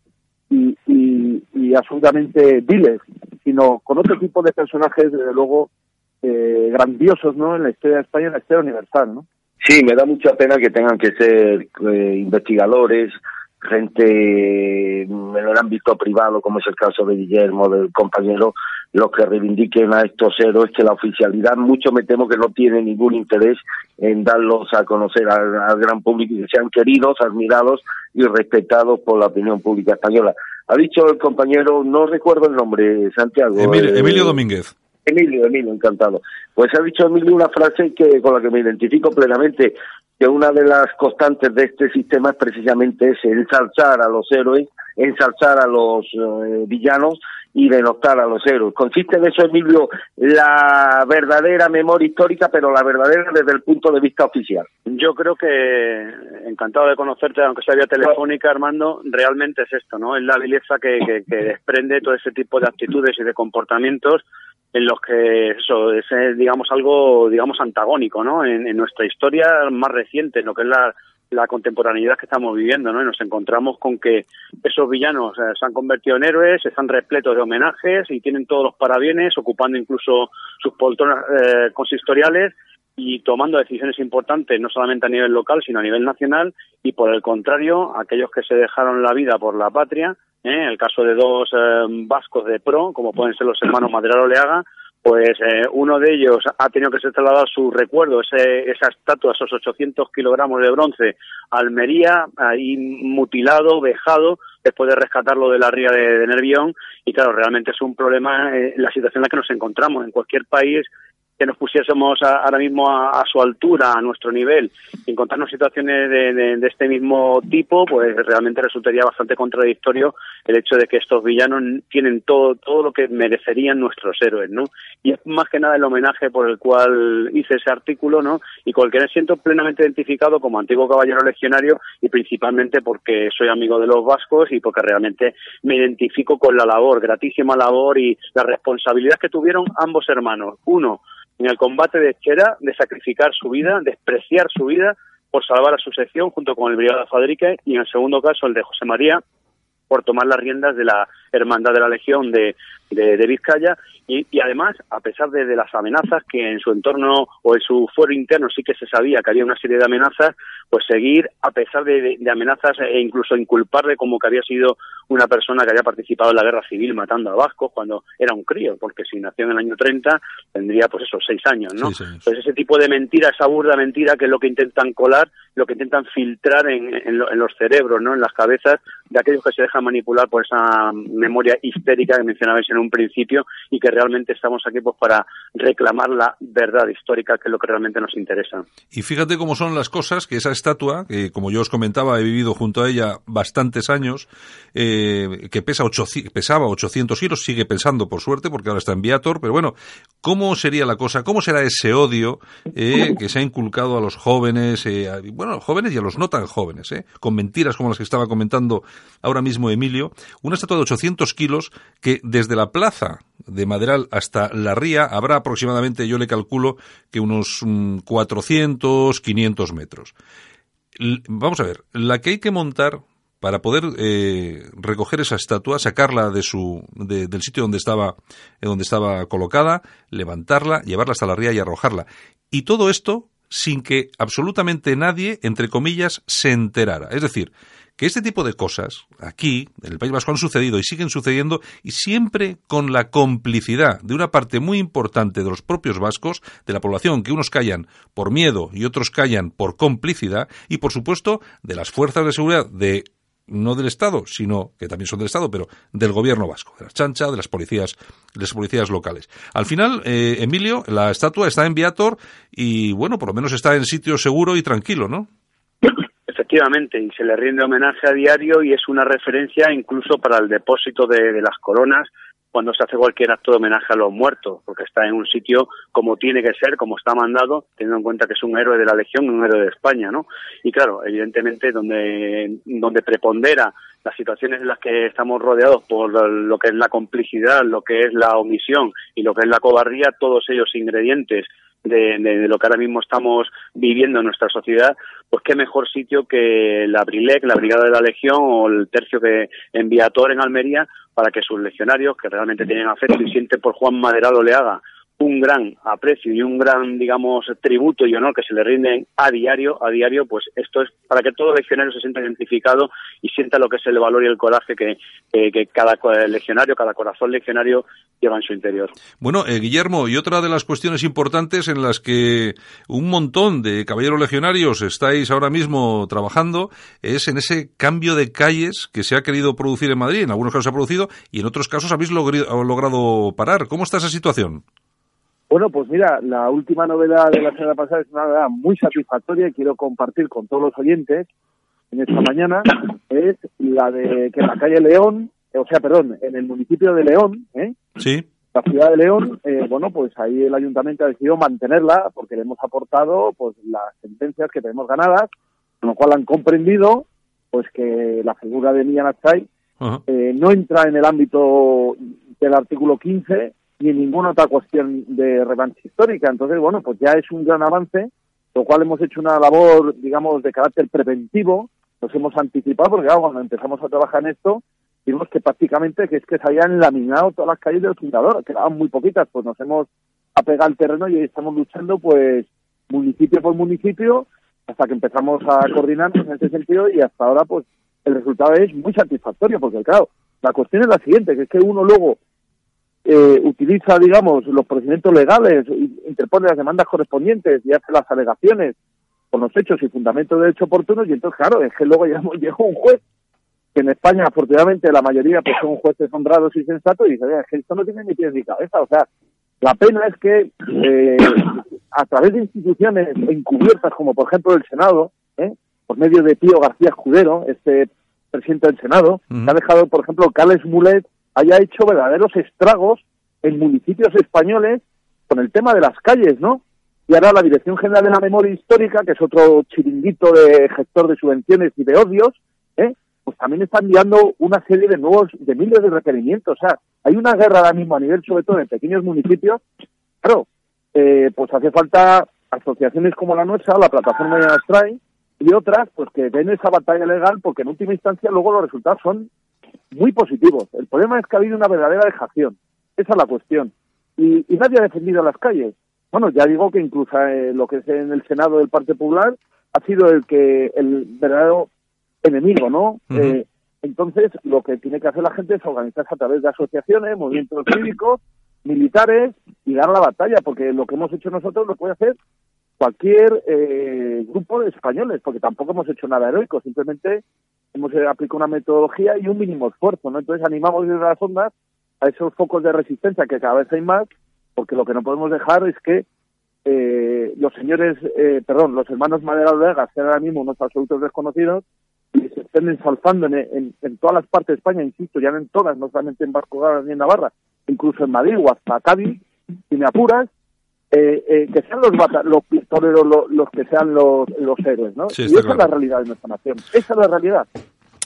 D: y, y, y absolutamente viles, sino con otro tipo de personajes, desde luego, eh, grandiosos, ¿no? En la historia de España, en la historia universal, ¿no?
H: Sí, me da mucha pena que tengan que ser eh, investigadores, gente en el ámbito privado, como es el caso de Guillermo, del compañero, los que reivindiquen a estos héroes que la oficialidad, mucho me temo que no tiene ningún interés en darlos a conocer al, al gran público y que sean queridos, admirados y respetados por la opinión pública española. Ha dicho el compañero, no recuerdo el nombre, Santiago.
B: Emilio,
H: eh,
B: Emilio Domínguez.
H: Emilio, Emilio, encantado. Pues ha dicho Emilio una frase que con la que me identifico plenamente, que una de las constantes de este sistema es precisamente ese, ensalzar a los héroes, ensalzar a los eh, villanos y denostar a los héroes. Consiste en eso, Emilio, la verdadera memoria histórica, pero la verdadera desde el punto de vista oficial.
G: Yo creo que, encantado de conocerte, aunque sea vía telefónica, Armando, realmente es esto, ¿no? Es la vileza que, que, que desprende todo ese tipo de actitudes y de comportamientos en los que eso es, eh, digamos, algo, digamos, antagónico, ¿no? En, nuestra historia más reciente, en lo que es la, la contemporaneidad que estamos viviendo, ¿no? Y nos encontramos con que esos villanos se han convertido en héroes, están repletos de homenajes y tienen todos los parabienes, ocupando incluso sus poltronas eh, consistoriales y tomando decisiones importantes no solamente a nivel local sino a nivel nacional y por el contrario aquellos que se dejaron la vida por la patria ¿eh? el caso de dos eh, vascos de pro como pueden ser los hermanos Madera Oleaga pues eh, uno de ellos ha tenido que ser trasladado su recuerdo, ese, esa estatua, esos 800 kilogramos de bronce, a Almería, ahí mutilado, vejado, después de rescatarlo de la ría de, de Nervión. Y claro, realmente es un problema eh, la situación en la que nos encontramos. En cualquier país que nos pusiésemos a- ahora mismo a, a su altura, a nuestro nivel, y encontrarnos situaciones de, de- de este mismo tipo, pues realmente resultaría bastante contradictorio el hecho de que estos villanos tienen todo, todo lo que merecerían nuestros héroes, ¿no? Y es más que nada el homenaje por el cual hice ese artículo, ¿no? Y con el que me siento plenamente identificado como antiguo caballero legionario y principalmente porque soy amigo de los vascos y porque realmente me identifico con la labor, gratísima labor y la responsabilidad que tuvieron ambos hermanos. Uno, en el combate de Chera, de sacrificar su vida, despreciar su vida por salvar a su sección junto con el brigada Fadrique y en el segundo caso el de José María por tomar las riendas de la hermandad de la Legión de, de, de Vizcaya y, y, además, a pesar de, de, las amenazas que en su entorno o en su fuero interno sí que se sabía que había una serie de amenazas, pues seguir a pesar de, de amenazas e incluso inculparle como que había sido una persona que había participado en la guerra civil matando a vascos cuando era un crío, porque si nació en el año 30 tendría pues esos seis años, ¿no?
B: Sí.
G: Pues ese tipo de mentira, esa burda mentira que es lo que intentan colar, lo que intentan filtrar en, en, lo, en los cerebros, ¿no? En las cabezas de aquellos que se dejan manipular por esa memoria histérica que mencionabais en un principio y que realmente estamos aquí pues para reclamar la verdad histórica, que es lo que realmente nos interesa.
B: Y fíjate cómo son las cosas, que esa estatua, que como yo os comentaba, he vivido junto a ella bastantes años, eh, que pesa 8, pesaba 800 kilos, sigue pensando por suerte, porque ahora está en Viator, pero bueno, ¿cómo sería la cosa? ¿Cómo será ese odio eh, que se ha inculcado a los jóvenes, eh, bueno, a los jóvenes y a los no tan jóvenes, eh, con mentiras como las que estaba comentando ahora mismo Emilio? Una estatua de 800 kilos que desde la plaza de Maderal hasta la ría habrá aproximadamente, yo le calculo, que unos um, 400, 500 metros. Vamos a ver, la que hay que montar para poder eh, recoger esa estatua, sacarla de su, de, del sitio donde estaba, eh, donde estaba colocada, levantarla, llevarla hasta la ría y arrojarla. Y todo esto sin que absolutamente nadie, entre comillas, se enterara. Es decir, que este tipo de cosas aquí, en el País Vasco, han sucedido y siguen sucediendo y siempre con la complicidad de una parte muy importante de los propios vascos, de la población, que unos callan por miedo y otros callan por complicidad y, por supuesto, de las fuerzas de seguridad de no del Estado, sino que también son del Estado, pero del gobierno vasco, de la chancha, de las policías, de las policías locales. Al final, eh, Emilio, la estatua está en Viator y, bueno, por lo menos está en sitio seguro y tranquilo, ¿no?
G: Efectivamente, y se le rinde homenaje a diario y es una referencia incluso para el depósito de, las coronas cuando se hace cualquier acto de homenaje a los muertos, porque está en un sitio como tiene que ser, como está mandado, teniendo en cuenta que es un héroe de la Legión, un héroe de España, ¿no? Y claro, evidentemente donde, donde prepondera las situaciones en las que estamos rodeados por lo que es la complicidad, lo que es la omisión y lo que es la cobardía, todos ellos ingredientes de, de, de, lo que ahora mismo estamos viviendo en nuestra sociedad, pues qué mejor sitio que la Brilec, la Brigada de la Legión o el tercio que envía Tor en Almería para que sus legionarios, que realmente tienen afecto y sienten por Juan Maderado le haga un gran aprecio y un gran, digamos, tributo y honor que se le rinden a diario, a diario, pues esto es para que todo legionario se sienta identificado y sienta lo que es el valor y el coraje que, que cada legionario, cada corazón legionario lleva en su interior.
B: Bueno, eh, Guillermo, y otra de las cuestiones importantes en las que un montón de caballeros legionarios estáis ahora mismo trabajando es en ese cambio de calles que se ha querido producir en Madrid. En algunos casos se ha producido y en otros casos habéis logrado parar. ¿Cómo está esa situación?
D: Bueno, pues mira, la última novedad de la semana pasada es una novedad muy satisfactoria y quiero compartir con todos los oyentes en esta mañana, es la de que en la calle León, o sea, perdón, en el municipio de León, ¿eh?
B: Sí.
D: La ciudad de León, eh, bueno, pues ahí el ayuntamiento ha decidido mantenerla porque le hemos aportado pues las sentencias que tenemos ganadas, con lo cual han comprendido pues que la figura de uh -huh. eh, no entra en el ámbito del artículo 15 ni ninguna otra cuestión de revancha histórica. Entonces, bueno, pues ya es un gran avance, lo cual hemos hecho una labor, digamos, de carácter preventivo, nos hemos anticipado, porque claro, cuando empezamos a trabajar en esto, vimos que prácticamente que es que se habían laminado todas las calles del fundador, quedaban muy poquitas, pues nos hemos apegado al terreno y estamos luchando, pues, municipio por municipio, hasta que empezamos a coordinarnos en ese sentido y hasta ahora, pues, el resultado es muy satisfactorio, porque claro, la cuestión es la siguiente, que es que uno luego eh, utiliza, digamos, los procedimientos legales, interpone las demandas correspondientes y hace las alegaciones con los hechos y fundamentos de hecho oportunos y entonces, claro, es que luego llegó, un juez que en España, afortunadamente, la mayoría pues son jueces honrados y sensatos y dice, es que esto no tiene ni pies ni cabeza, o sea, la pena es que eh, a través de instituciones encubiertas como por ejemplo el Senado, ¿eh? por medio de Pío García Escudero, este presidente del Senado, uh -huh. ha dejado, por ejemplo, Cales Mulet haya hecho verdaderos estragos en municipios españoles con el tema de las calles, ¿no? Y ahora la Dirección General de la Memoria Histórica, que es otro chiringuito de gestor de subvenciones y de odios, ¿eh? pues también está enviando una serie de nuevos, de miles de requerimientos. O sea, hay una guerra ahora mismo a nivel, sobre todo en pequeños municipios. Claro, eh, pues hace falta asociaciones como la nuestra, la plataforma de Astray y otras, pues que den esa batalla legal, porque en última instancia luego los resultados son muy positivos. El problema es que ha habido una verdadera dejación. Esa es la cuestión. Y, y nadie ha defendido las calles. Bueno, ya digo que incluso eh, lo que es en el Senado del Partido Popular ha sido el que el verdadero enemigo, ¿no? Eh, entonces, lo que tiene que hacer la gente es organizarse a través de asociaciones, movimientos cívicos, militares y dar la batalla, porque lo que hemos hecho nosotros lo puede hacer cualquier eh, grupo de españoles, porque tampoco hemos hecho nada heroico, simplemente hemos eh, aplicado una metodología y un mínimo esfuerzo, ¿no? Entonces animamos desde las ondas a esos focos de resistencia que cada vez hay más, porque lo que no podemos dejar es que eh, los señores, eh, perdón, los hermanos Madera Olegas, que ahora mismo unos absolutos desconocidos, y se estén ensalzando en, en, todas las partes de España, insisto, ya en todas, no solamente en Gala ni en Navarra, incluso en Madrid o hasta Cádiz, si me apuras, eh, eh, que sean los, bata- los pistoleros los, los que sean los, los héroes, ¿no?
B: Sí,
D: y esa es la realidad de nuestra nación. Esa es la realidad.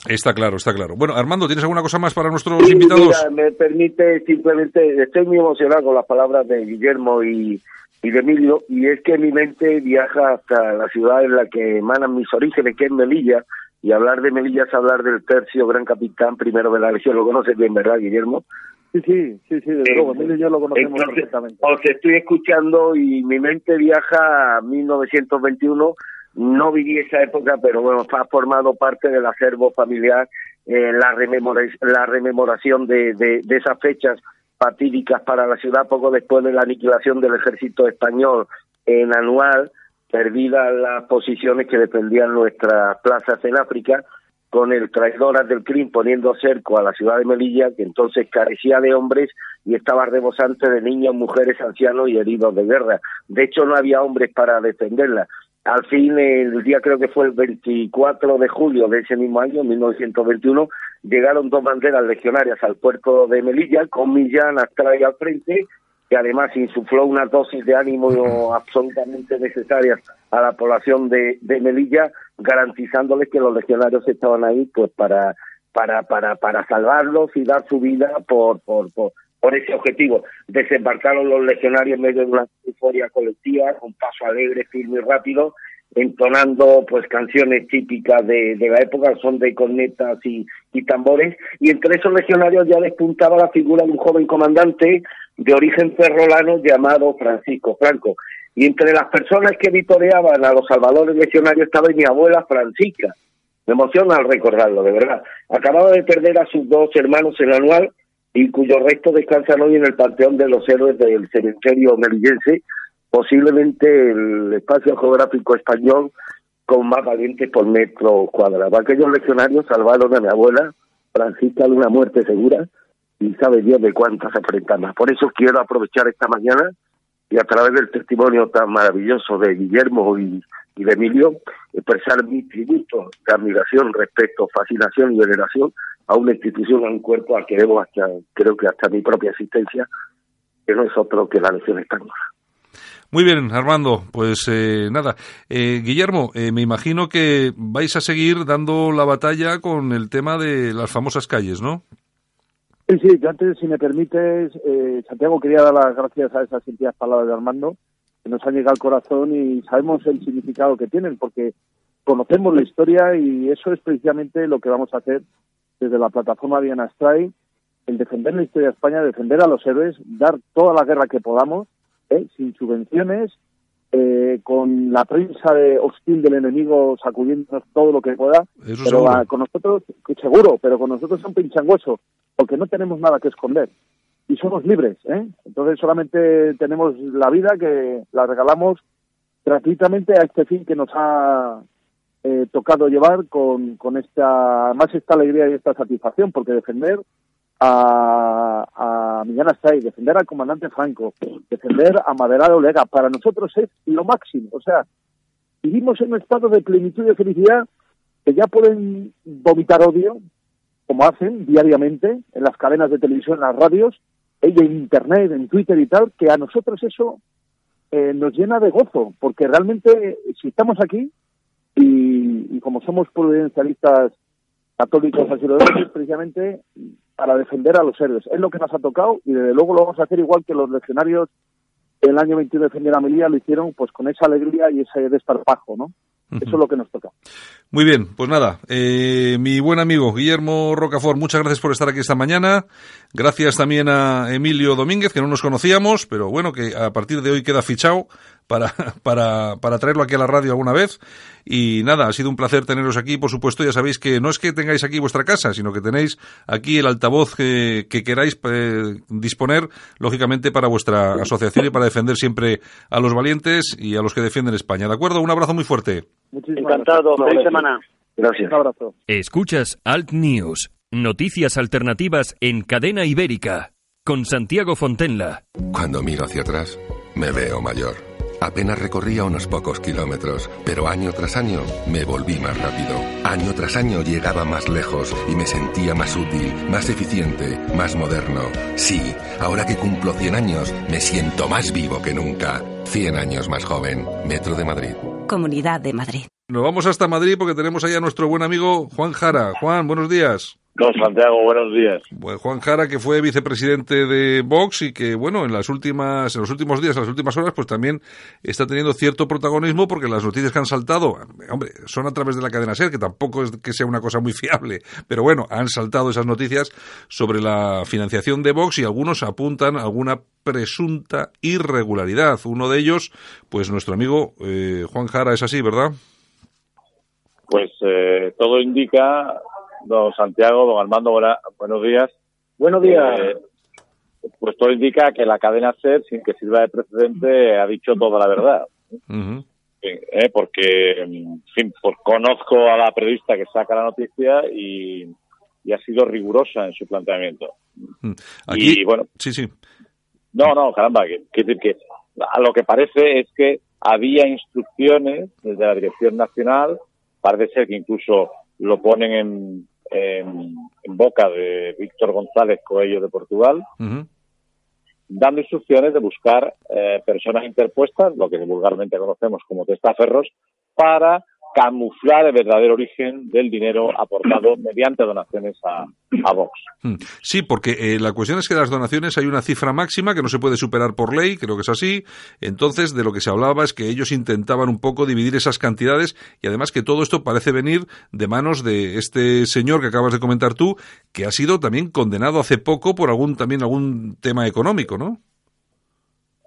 B: Está claro, está claro. Bueno, Armando, ¿tienes alguna cosa más para nuestros
I: Sí,
B: invitados?
I: mira, me permite simplemente, estoy muy emocionado con las palabras de Guillermo y, y de Emilio, y es que mi mente viaja hasta la ciudad en la que emanan mis orígenes, que es Melilla, y hablar de Melilla es hablar del tercio gran capitán primero de la legión, lo conoces bien, ¿verdad, Guillermo?
D: Sí, sí, sí, sí, desde
I: Eh,
D: luego. Emilio y yo lo conocemos
I: Entonces,
D: perfectamente.
I: os estoy escuchando y mi mente viaja a 1921. No viví esa época, pero bueno, ha formado parte del acervo familiar eh, la, rememora- la rememoración de, de, de esas fechas fatídicas para la ciudad poco después de la aniquilación del ejército español en anual, perdidas las posiciones que defendían nuestras plazas en África, con el traidoras del CRIM poniendo cerco a la ciudad de Melilla, que entonces carecía de hombres y estaba rebosante de niños, mujeres, ancianos y heridos de guerra. De hecho, no había hombres para defenderla. Al fin, el día creo que fue el 24 de julio de ese mismo año, 1921, llegaron dos banderas legionarias al puerto de Melilla, con Millán Astray al frente, que además insufló una dosis de ánimo absolutamente necesarias a la población de, de Melilla, garantizándoles que los legionarios estaban ahí pues para para para para salvarlos y dar su vida por por por, por ese objetivo. Desembarcaron los legionarios en medio de una euforia colectiva, con paso alegre, firme y rápido, entonando pues canciones típicas de, de la época, son de cornetas y, y tambores, y entre esos legionarios ya despuntaba la figura de un joven comandante de origen ferrolano llamado Francisco Franco. Y entre las personas que vitoreaban a los salvadores legionarios estaba mi abuela Francisca. Me emociona al recordarlo, de verdad. Acababa de perder a sus dos hermanos en anual y cuyos restos descansan hoy en el Panteón de los Héroes del cementerio melillense, posiblemente el espacio geográfico español con más valientes por metro cuadrado. Aquellos legionarios salvaron a mi abuela Francisca de una muerte segura y sabe Dios de cuántas enfrentan más. Por eso quiero aprovechar esta mañana y a través del testimonio tan maravilloso de Guillermo y, de Emilio, expresar mi tributo de admiración, respeto, fascinación y veneración a una institución, a un cuerpo al que debo hasta, creo que hasta mi propia existencia, que no es otro que la Legión Española.
B: Muy bien, Armando. Pues eh, nada. Eh, Guillermo, eh, me imagino que vais a seguir dando la batalla con el tema de las famosas calles, ¿no?
D: Sí, sí, yo antes, si me permites, eh, Santiago, quería dar las gracias a esas sentidas palabras de Armando, que nos han llegado al corazón y sabemos el significado que tienen, porque conocemos la historia y eso es precisamente lo que vamos a hacer desde la plataforma Diana Stray, el defender la historia de España, defender a los héroes, dar toda la guerra que podamos, ¿eh? sin subvenciones, eh, con la prensa de hostil del enemigo sacudiéndonos todo lo que pueda,
B: Eso
D: pero con nosotros, seguro, pero con nosotros son pinchangueso, porque no tenemos nada que esconder. Y somos libres, ¿eh? Entonces solamente tenemos la vida que la regalamos gratuitamente a este fin que nos ha eh, tocado llevar con, con esta más esta alegría y esta satisfacción, porque defender a, a Millán Astray, defender al comandante Franco, defender a Maderado Olega, para nosotros es lo máximo. O sea, vivimos en un estado de plenitud y de felicidad que ya pueden vomitar odio, como hacen diariamente en las cadenas de televisión, en las radios, y en Internet, en Twitter y tal, que a nosotros eso eh, nos llena de gozo, porque realmente si estamos aquí y, y como somos prudencialistas católicos así lo precisamente para defender a los héroes. Es lo que nos ha tocado y desde luego lo vamos a hacer igual que los legionarios el año 21 defendieron a Melilla lo hicieron pues con esa alegría y ese desparpajo, ¿no? Eso es lo que nos toca.
B: Muy bien, pues nada, eh, mi buen amigo Guillermo Rocafort, muchas gracias por estar aquí esta mañana. Gracias también a Emilio Domínguez, que no nos conocíamos, pero bueno, que a partir de hoy queda fichado para, para, para traerlo aquí a la radio alguna vez. Y nada, ha sido un placer teneros aquí. Por supuesto, ya sabéis que no es que tengáis aquí vuestra casa, sino que tenéis aquí el altavoz que, que queráis eh, disponer, lógicamente, para vuestra asociación y para defender siempre a los valientes y a los que defienden España. ¿De acuerdo? Un abrazo muy fuerte.
G: Encantado. Feliz semana.
H: Gracias.
D: Un abrazo.
A: Escuchas Alt News, noticias alternativas en cadena ibérica, con Santiago Fontenla.
C: Cuando miro hacia atrás, me veo mayor. Apenas recorría unos pocos kilómetros, pero año tras año me volví más rápido. Año tras año llegaba más lejos y me sentía más útil, más eficiente, más moderno. Sí, ahora que cumplo 100 años, me siento más vivo que nunca. 100 años más joven. Metro de Madrid.
J: Comunidad de Madrid.
B: Nos vamos hasta Madrid porque tenemos ahí a nuestro buen amigo Juan Jara. Juan, buenos días.
K: Santiago, buenos días.
B: Bueno, Juan Jara, que fue vicepresidente de Vox y que, bueno, en las últimas, en los últimos días, en las últimas horas, pues también está teniendo cierto protagonismo porque las noticias que han saltado, hombre, son a través de la cadena SER, que tampoco es que sea una cosa muy fiable, pero bueno, han saltado esas noticias sobre la financiación de Vox y algunos apuntan a alguna presunta irregularidad. Uno de ellos, pues nuestro amigo eh, Juan Jara, es así, ¿verdad?
K: Pues eh, todo indica, don Santiago, don Armando, buena- buenos días.
D: Buenos días.
K: Eh, pues todo indica que la cadena SER, sin que sirva de precedente, ha dicho toda la verdad.
B: Ujú.
K: Eh, porque, en fin, pues conozco a la periodista que saca la noticia y, y ha sido rigurosa en su planteamiento.
B: Mm. Aquí,
K: Y bueno,
B: sí, sí.
K: No, no, caramba, que, que a lo que parece es que había instrucciones desde la Dirección Nacional, parece ser que incluso lo ponen en, en, en boca de Víctor González Coello de Portugal, dando instrucciones de buscar eh, personas interpuestas, lo que vulgarmente conocemos como testaferros, para camuflar el verdadero origen del dinero aportado mediante donaciones a, a Vox.
B: Mm. Sí, porque eh, la cuestión es que las donaciones hay una cifra máxima que no se puede superar por ley, creo que es así. Entonces, de lo que se hablaba es que ellos intentaban un poco dividir esas cantidades y además que todo esto parece venir de manos de este señor que acabas de comentar tú, que ha sido también condenado hace poco por algún también algún tema económico, ¿no?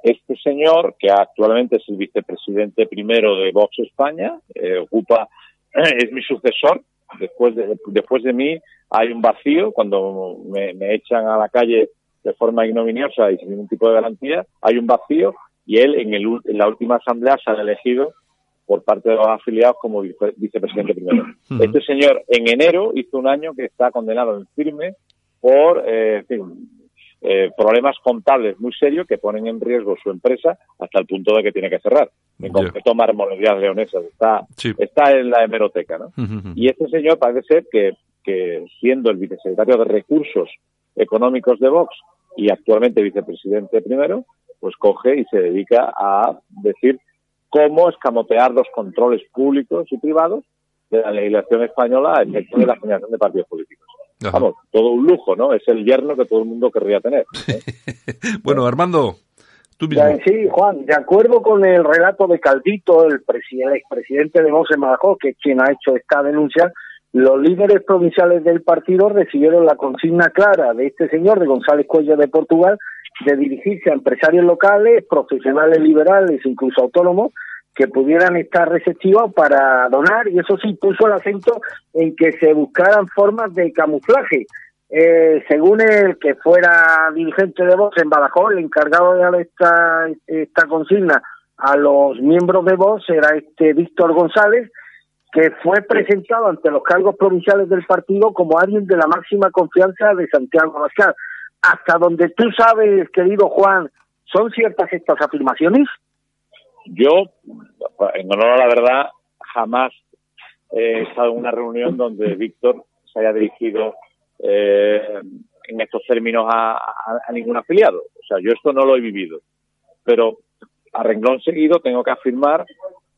K: Este señor, que actualmente es el vicepresidente primero de Vox España, eh, ocupa, es mi sucesor. Después de, después de mí hay un vacío. Cuando me, me echan a la calle de forma ignominiosa y sin ningún tipo de garantía, hay un vacío y él en, el, en la última asamblea se ha elegido por parte de los afiliados como vice- vicepresidente primero. Este señor en enero hizo un año que está condenado en firme por eh, en fin, eh, problemas contables muy serios que ponen en riesgo su empresa hasta el punto de que tiene que cerrar. En
B: Ya.
K: concreto, Marmolerías Leonesas está,
B: Sí.
K: está en la hemeroteca. ¿no? Y este señor parece ser que, que siendo el vicesecretario de Recursos Económicos de Vox y actualmente vicepresidente primero, pues coge y se dedica a decir cómo escamotear los controles públicos y privados de la legislación española a efecto de la generación de partidos políticos.
B: Ajá.
K: Vamos, todo un lujo, ¿no? Es el yerno que todo el mundo querría tener. ¿eh?
B: Bueno, Armando, tú mismo.
I: Sí, Juan, de acuerdo con el relato de Caldito, el, presi- el expresidente de en Badajoz, que es quien ha hecho esta denuncia, los líderes provinciales del partido recibieron la consigna clara de este señor, de González Cuello de Portugal, de dirigirse a empresarios locales, profesionales liberales, incluso autónomos, que pudieran estar receptivos para donar, y eso sí puso el acento en que se buscaran formas de camuflaje. Eh, según el que fuera dirigente de Vox en Badajoz, el encargado de dar esta, esta consigna a los miembros de Vox era este Víctor González, que fue presentado ante los cargos provinciales del partido como alguien de la máxima confianza de Santiago Abascal. Hasta donde tú sabes, querido Juan, ¿son ciertas estas afirmaciones?
K: Yo, en honor a la verdad, jamás he estado en una reunión donde Víctor se haya dirigido eh, en estos términos a, a- a ningún afiliado. O sea, yo esto no lo he vivido. Pero a renglón seguido tengo que afirmar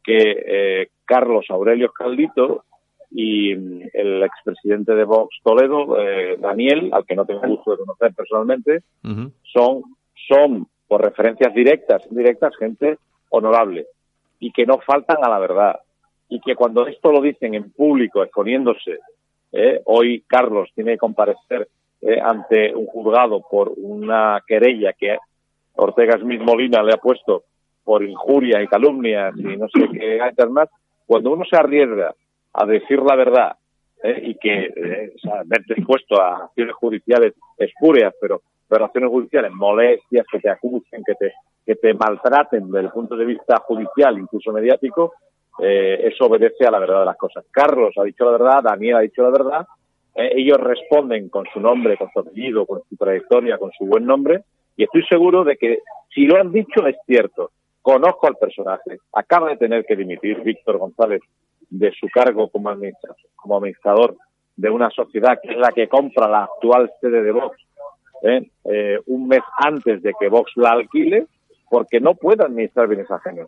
K: que eh, Carlos Aurelio Caldito y mm, el expresidente de Vox Toledo, eh, Daniel, al que no tengo gusto de conocer personalmente, son, son, por referencias directas, indirectas, gente honorable y que no faltan a la verdad y que cuando esto lo dicen en público, exponiéndose, eh, hoy Carlos tiene que comparecer eh, ante un juzgado por una querella que Ortega Smith Molina le ha puesto por injurias y calumnias y no sé qué más, cuando uno se arriesga a decir la verdad eh, y que eh, o sea, expuesto a acciones judiciales espurias, pero, pero acciones judiciales molestias, que te acusen, que te, que te maltraten desde el punto de vista judicial, incluso mediático, eh, eso obedece a la verdad de las cosas. Carlos ha dicho la verdad, Daniel ha dicho la verdad, eh, ellos responden con su nombre, con su apellido, con su trayectoria, con su buen nombre, y estoy seguro de que si lo han dicho es cierto. Conozco al personaje, acaba de tener que dimitir Víctor González de su cargo como administrador, como administrador de una sociedad que es la que compra la actual sede de Vox ¿eh? Eh, un mes antes de que Vox la alquile, porque no puede administrar bienes ajenos.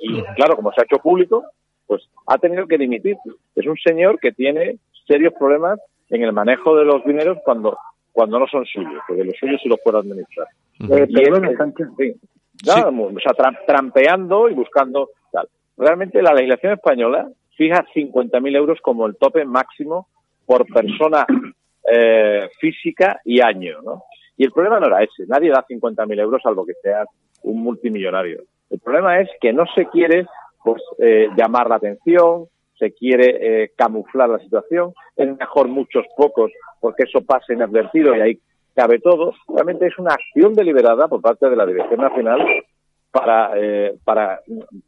K: Y claro, como se ha hecho público, pues ha tenido que dimitir. Es un señor que tiene serios problemas en el manejo de los dineros cuando cuando no son suyos, porque los suyos sí los puede administrar.
I: Eh, perdón, Sánchez.
K: Sí, o sea, trampeando y buscando tal. Realmente la legislación española fija 50.000 euros como el tope máximo por persona eh, física y año, ¿no? Y el problema no era ese, nadie da 50.000 euros salvo que seas un multimillonario. El problema es que no se quiere pues eh, llamar la atención, se quiere eh, camuflar la situación, es mejor muchos pocos porque eso pase inadvertido y ahí cabe todo. Realmente es una acción deliberada por parte de la Dirección Nacional para, eh, para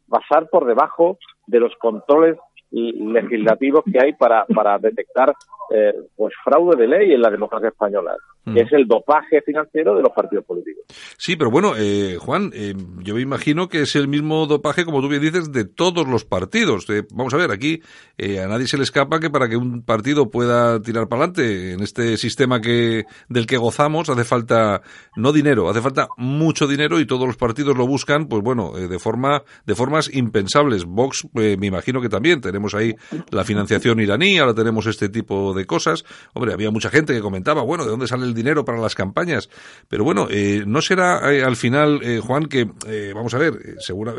K: pasar por debajo de los controles legislativos que hay para, para detectar eh, pues fraude de ley en la democracia española, que mm. es el dopaje financiero de los partidos políticos.
B: Sí, pero bueno, eh, Juan, eh, yo me imagino que es el mismo dopaje, como tú bien dices, de todos los partidos. Eh, vamos a ver, aquí a nadie se le escapa que para que un partido pueda tirar para adelante en este sistema que del que gozamos hace falta no dinero, hace falta mucho dinero y todos los partidos lo buscan, pues bueno, de forma de formas impensables. Vox, me imagino que también tenemos ahí la financiación iraní, ahora tenemos este tipo de de cosas. Hombre, había mucha gente que comentaba, bueno, ¿de dónde sale el dinero para las campañas? Pero bueno, eh, ¿no será eh, al final, eh, Juan, que, vamos a ver, segura,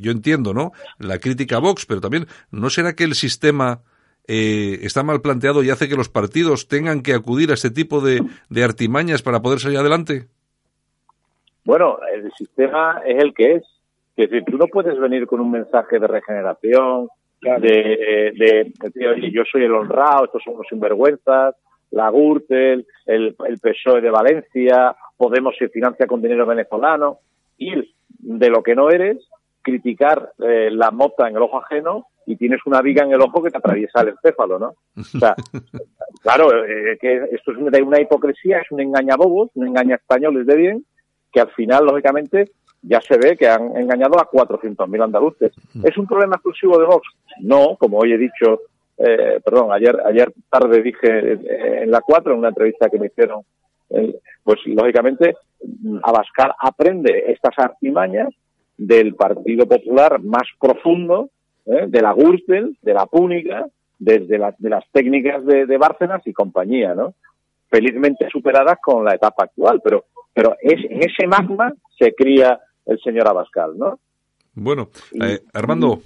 B: yo entiendo, ¿no? La crítica a Vox, pero también, ¿no será que el sistema... está mal planteado y hace que los partidos tengan que acudir a este tipo de, de artimañas para poder salir adelante?
K: Bueno, el sistema es el que es. Es decir, tú no puedes venir con un mensaje de regeneración, de, de, yo soy el honrado, estos son los sinvergüenzas, la Gürtel, el, el PSOE de Valencia, Podemos se financia con dinero venezolano, ir de lo que no eres, criticar eh, la mota en el ojo ajeno y tienes una viga en el ojo que te atraviesa el encéfalo, ¿no? O sea, claro, eh, que esto es una hipocresía, es un engañabobos, un engaña españoles de bien, que al final, lógicamente, ya se ve que han engañado a 400.000 andaluces. ¿Es un problema exclusivo de Vox? No, como hoy he dicho, eh, perdón, ayer, ayer tarde dije eh, en la 4, en una entrevista que me hicieron, eh, pues lógicamente Abascal aprende estas artimañas del Partido Popular más profundo, de la Gürtel, de la Púnica, desde de las técnicas de, de Bárcenas y compañía, ¿no? Felizmente superadas con la etapa actual, pero, pero es, en ese magma se cría el señor Abascal, ¿no?
B: Bueno, eh, Armando.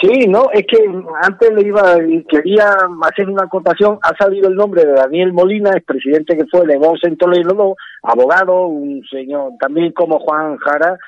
I: Sí, no, es que antes le iba y quería hacer una acotación. Ha salido el nombre de Daniel Molina, expresidente que fue de Vox en Toledo, abogado, un señor también como Juan Jara,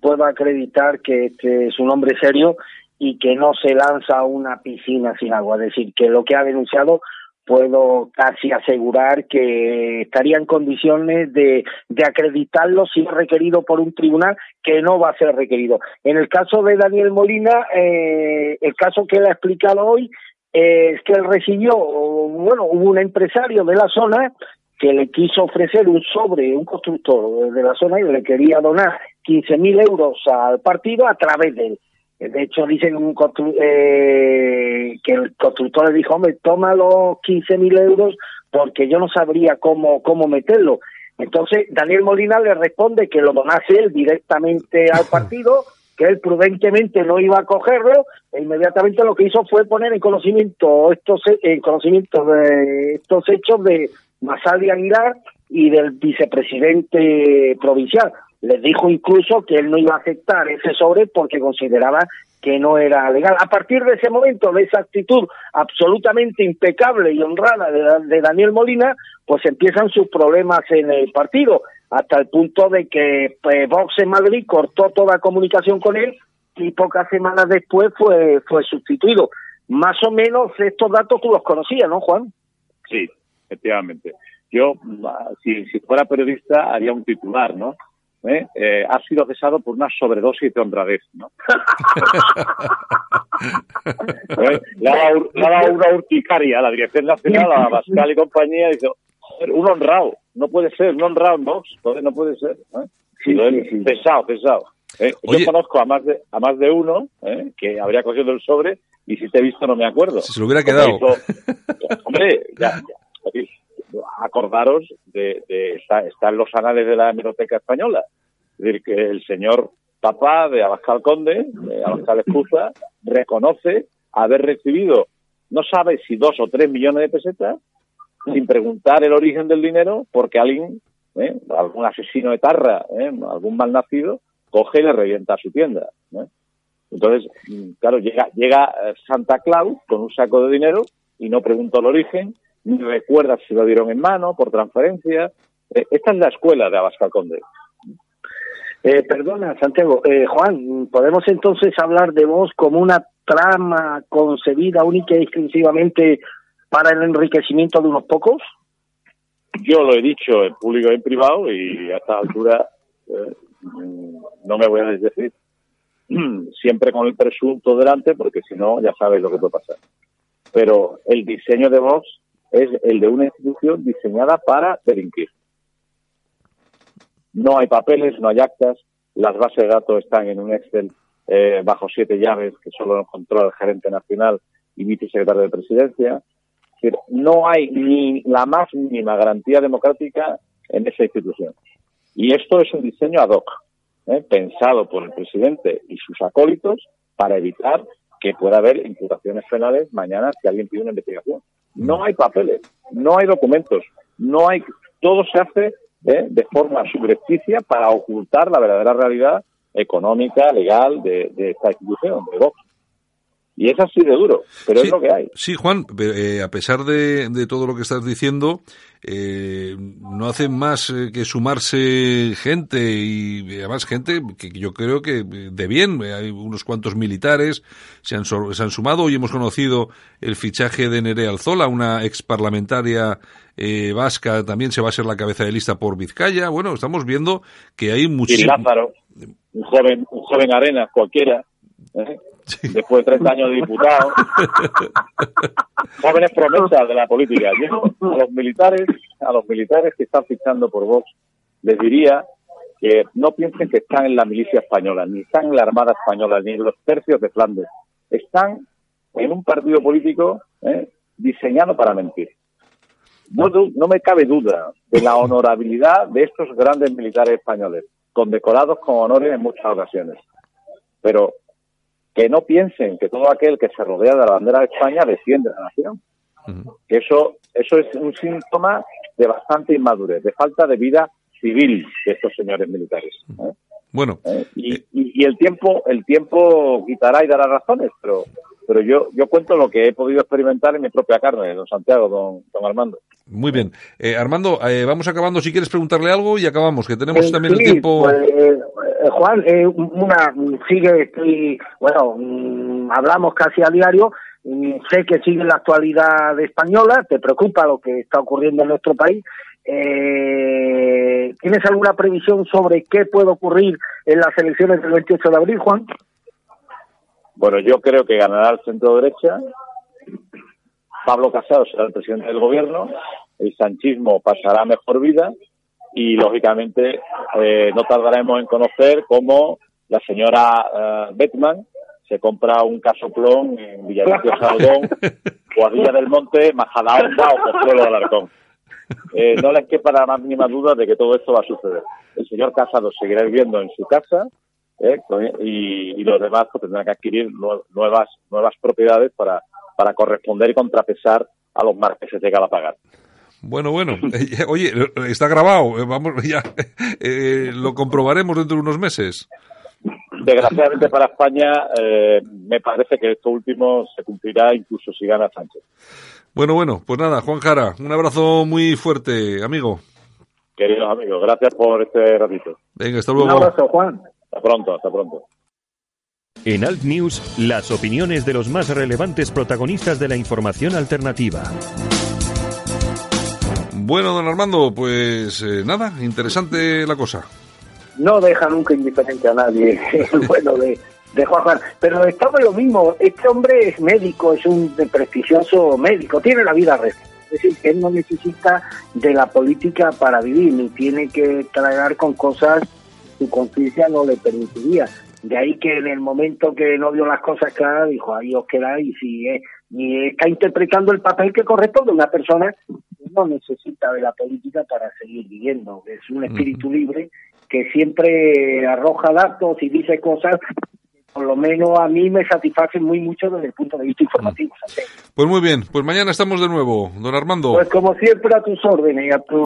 I: puedo acreditar que este es un hombre serio y que no se lanza a una piscina sin agua. Es decir, que lo que ha denunciado puedo casi asegurar que estaría en condiciones de, de acreditarlo si es requerido por un tribunal que no va a ser requerido. En el caso de Daniel Molina, eh, el caso que él ha explicado hoy es que él recibió, bueno, hubo un empresario de la zona que le quiso ofrecer un sobre, un constructor de la zona y le quería donar 15.000 euros al partido a través de él. De hecho, dicen un eh, que el constructor le dijo, hombre, toma los 15.000 euros porque yo no sabría cómo, cómo meterlo. Entonces, Daniel Molina le responde que lo donase él directamente al partido, que él prudentemente no iba a cogerlo, e inmediatamente lo que hizo fue poner en conocimiento estos, en conocimiento de estos hechos de Masali Aguilar y del vicepresidente provincial. Les dijo incluso que él no iba a aceptar ese sobre porque consideraba que no era legal. A partir de ese momento, de esa actitud absolutamente impecable y honrada de, Daniel Molina, pues empiezan sus problemas en el partido, hasta el punto de que pues, Vox en Madrid cortó toda comunicación con él y pocas semanas después fue, fue sustituido. Más o menos estos datos tú los conocías, ¿no, Juan?
K: Sí, efectivamente. Yo, si fuera periodista, haría un titular, ¿no? ¿Eh? Eh, ha sido cesado por una sobredosis de honradez, ¿no? ¿Eh? Le ha dado, le ha dado una urticaria a la Dirección Nacional, a Bascal y compañía, y dice, "Joder, un honrado, no puede ser, un honrado joder, no puede ser. ¿eh? Entonces, Pesado, pesado. ¿eh? Yo conozco a más de, a más de uno ¿eh? que habría cogido el sobre y si te he visto no me acuerdo.
B: Si se lo hubiera quedado.
K: hizo- hombre, ya, ya. Acordaros de, de está, en los anales de la hemeroteca española. Es decir, que el señor papá de Abascal Conde, de Abascal Espuza, reconoce haber recibido, no sabe si dos o tres millones de pesetas, sin preguntar el origen del dinero, porque alguien, ¿eh? algún asesino de tarra, ¿eh? algún malnacido, coge y le revienta su tienda. Entonces, mm, claro, llega, llega eh, Santa Claus con un saco de dinero y no preguntó el origen, recuerda si lo dieron en mano, por transferencia. Eh, esta es la escuela de Abascal Conde.
I: Eh, perdona, Santiago. Eh, Juan, ¿podemos entonces hablar de vos como una trama concebida única y exclusivamente para el enriquecimiento de unos pocos?
K: Yo lo he dicho en público y en privado y a esta altura eh, no me voy a desdecir. Siempre con el presunto delante, porque si no, ya sabes lo que puede pasar. Pero el diseño de Vox es el de una institución diseñada para delinquir. No hay papeles, no hay actas, las bases de datos están en un Excel eh, bajo siete llaves que solo lo controla el gerente nacional y vicesecretario de presidencia. No hay ni la más mínima garantía democrática en esa institución. Y esto es un diseño ad hoc, ¿eh? pensado por el presidente y sus acólitos para evitar que pueda haber imputaciones penales mañana si alguien pide una investigación. No hay papeles, no hay documentos, no hay, todo se hace ¿eh? de forma subrepticia para ocultar la verdadera realidad económica, legal de, de esta institución, de Vox. Y es así de duro, pero
B: Sí,
K: es lo que hay.
B: Sí, Juan, pero, eh, a pesar de, de todo lo que estás diciendo, eh, no hacen más eh, que sumarse gente y eh, además gente que yo creo que eh, de bien. Hay unos cuantos militares se han, se han sumado. Hoy hemos conocido el fichaje de Nerea Alzola, una ex parlamentaria eh, vasca, también se va a ser la cabeza de lista por Vizcaya. Bueno, estamos viendo que hay
K: Y
B: muchísimo.
K: Lázaro, un joven, un joven arena cualquiera, ¿eh? Después de 30 años de diputado, jóvenes promesas de la política. Yo a los militares, a los militares que están fichando por Vox, les diría que no piensen que están en la milicia española, ni están en la Armada española, ni en los tercios de Flandes. Están en un partido político ¿eh? diseñado para mentir. No me cabe duda de la honorabilidad de estos grandes militares españoles, condecorados con honores en muchas ocasiones. Pero que no piensen que todo aquel que se rodea de la bandera de España defiende la nación. Eso, eso es un síntoma de bastante inmadurez, de falta de vida civil de estos señores militares. ¿eh?
B: Bueno,
K: ¿Eh? Y, y- y el tiempo, el tiempo quitará y dará razones, pero, pero yo, yo cuento lo que he podido experimentar en mi propia carne, don Santiago, don, don Armando.
B: muy bien. Eh, Armando, eh, vamos acabando. Si quieres preguntarle algo y acabamos, que tenemos
I: Eh,
B: también el
I: sí,
B: tiempo.
I: pues, eh, eh, Juan, eh, una sigue, estoy, bueno, mm, hablamos casi a diario. mm, sé que sigue la actualidad española, te preocupa lo que está ocurriendo en nuestro país. Eh, ¿Tienes alguna previsión sobre qué puede ocurrir en las elecciones del 28 de abril, Juan?
K: Bueno, yo creo que ganará el centro derecha. Pablo Casado será el presidente del gobierno. El sanchismo pasará mejor vida. Y, lógicamente, eh, no tardaremos en conocer cómo la señora eh, Bettman se compra un casoplón en Villaviciosa Salgón, Guadilla del Monte, Majadahonda o Pozuelo de Alarcón. Eh, no les quepa la más mínima duda de que todo esto va a suceder. El señor Casado seguirá viviendo en su casa ¿eh? y, y los demás pues, tendrán que adquirir nue- nuevas nuevas propiedades para, corresponder y contrapesar a los marqueses de Galapagar.
B: Bueno, bueno. Eh, Oye, está grabado. eh, Vamos, ya. eh, lo comprobaremos dentro de unos meses.
K: desgraciadamente para España, eh, me parece que esto último se cumplirá incluso si gana Sánchez.
B: Bueno, bueno, pues nada, Juan Jara, un abrazo muy fuerte, amigo.
K: Queridos amigos, gracias por este ratito.
B: Venga, hasta luego.
I: Un abrazo, Juan.
K: Hasta pronto, hasta pronto.
A: En Alt News, las opiniones de los más relevantes protagonistas de la información alternativa.
B: Bueno, don Armando, pues eh, nada, interesante la cosa.
I: No deja nunca indiferente a nadie bueno de, de Juan Juan. Pero estamos lo mismo. Este hombre es médico, es un prestigioso médico, tiene la vida. Es decir, él no necesita de la política para vivir, ni tiene que tragar con cosas su conciencia no le permitiría. De ahí que en el momento que no vio las cosas claras, dijo, ahí os quedáis y sigue. Y está interpretando el papel que corresponde a una persona no necesita de la política para seguir viviendo. Es un espíritu libre que siempre arroja datos y dice cosas por lo menos a mí me satisfacen muy mucho desde el punto de vista informativo.
B: Pues muy bien, pues mañana estamos de nuevo, don Armando.
I: Pues como siempre a tus órdenes y a tu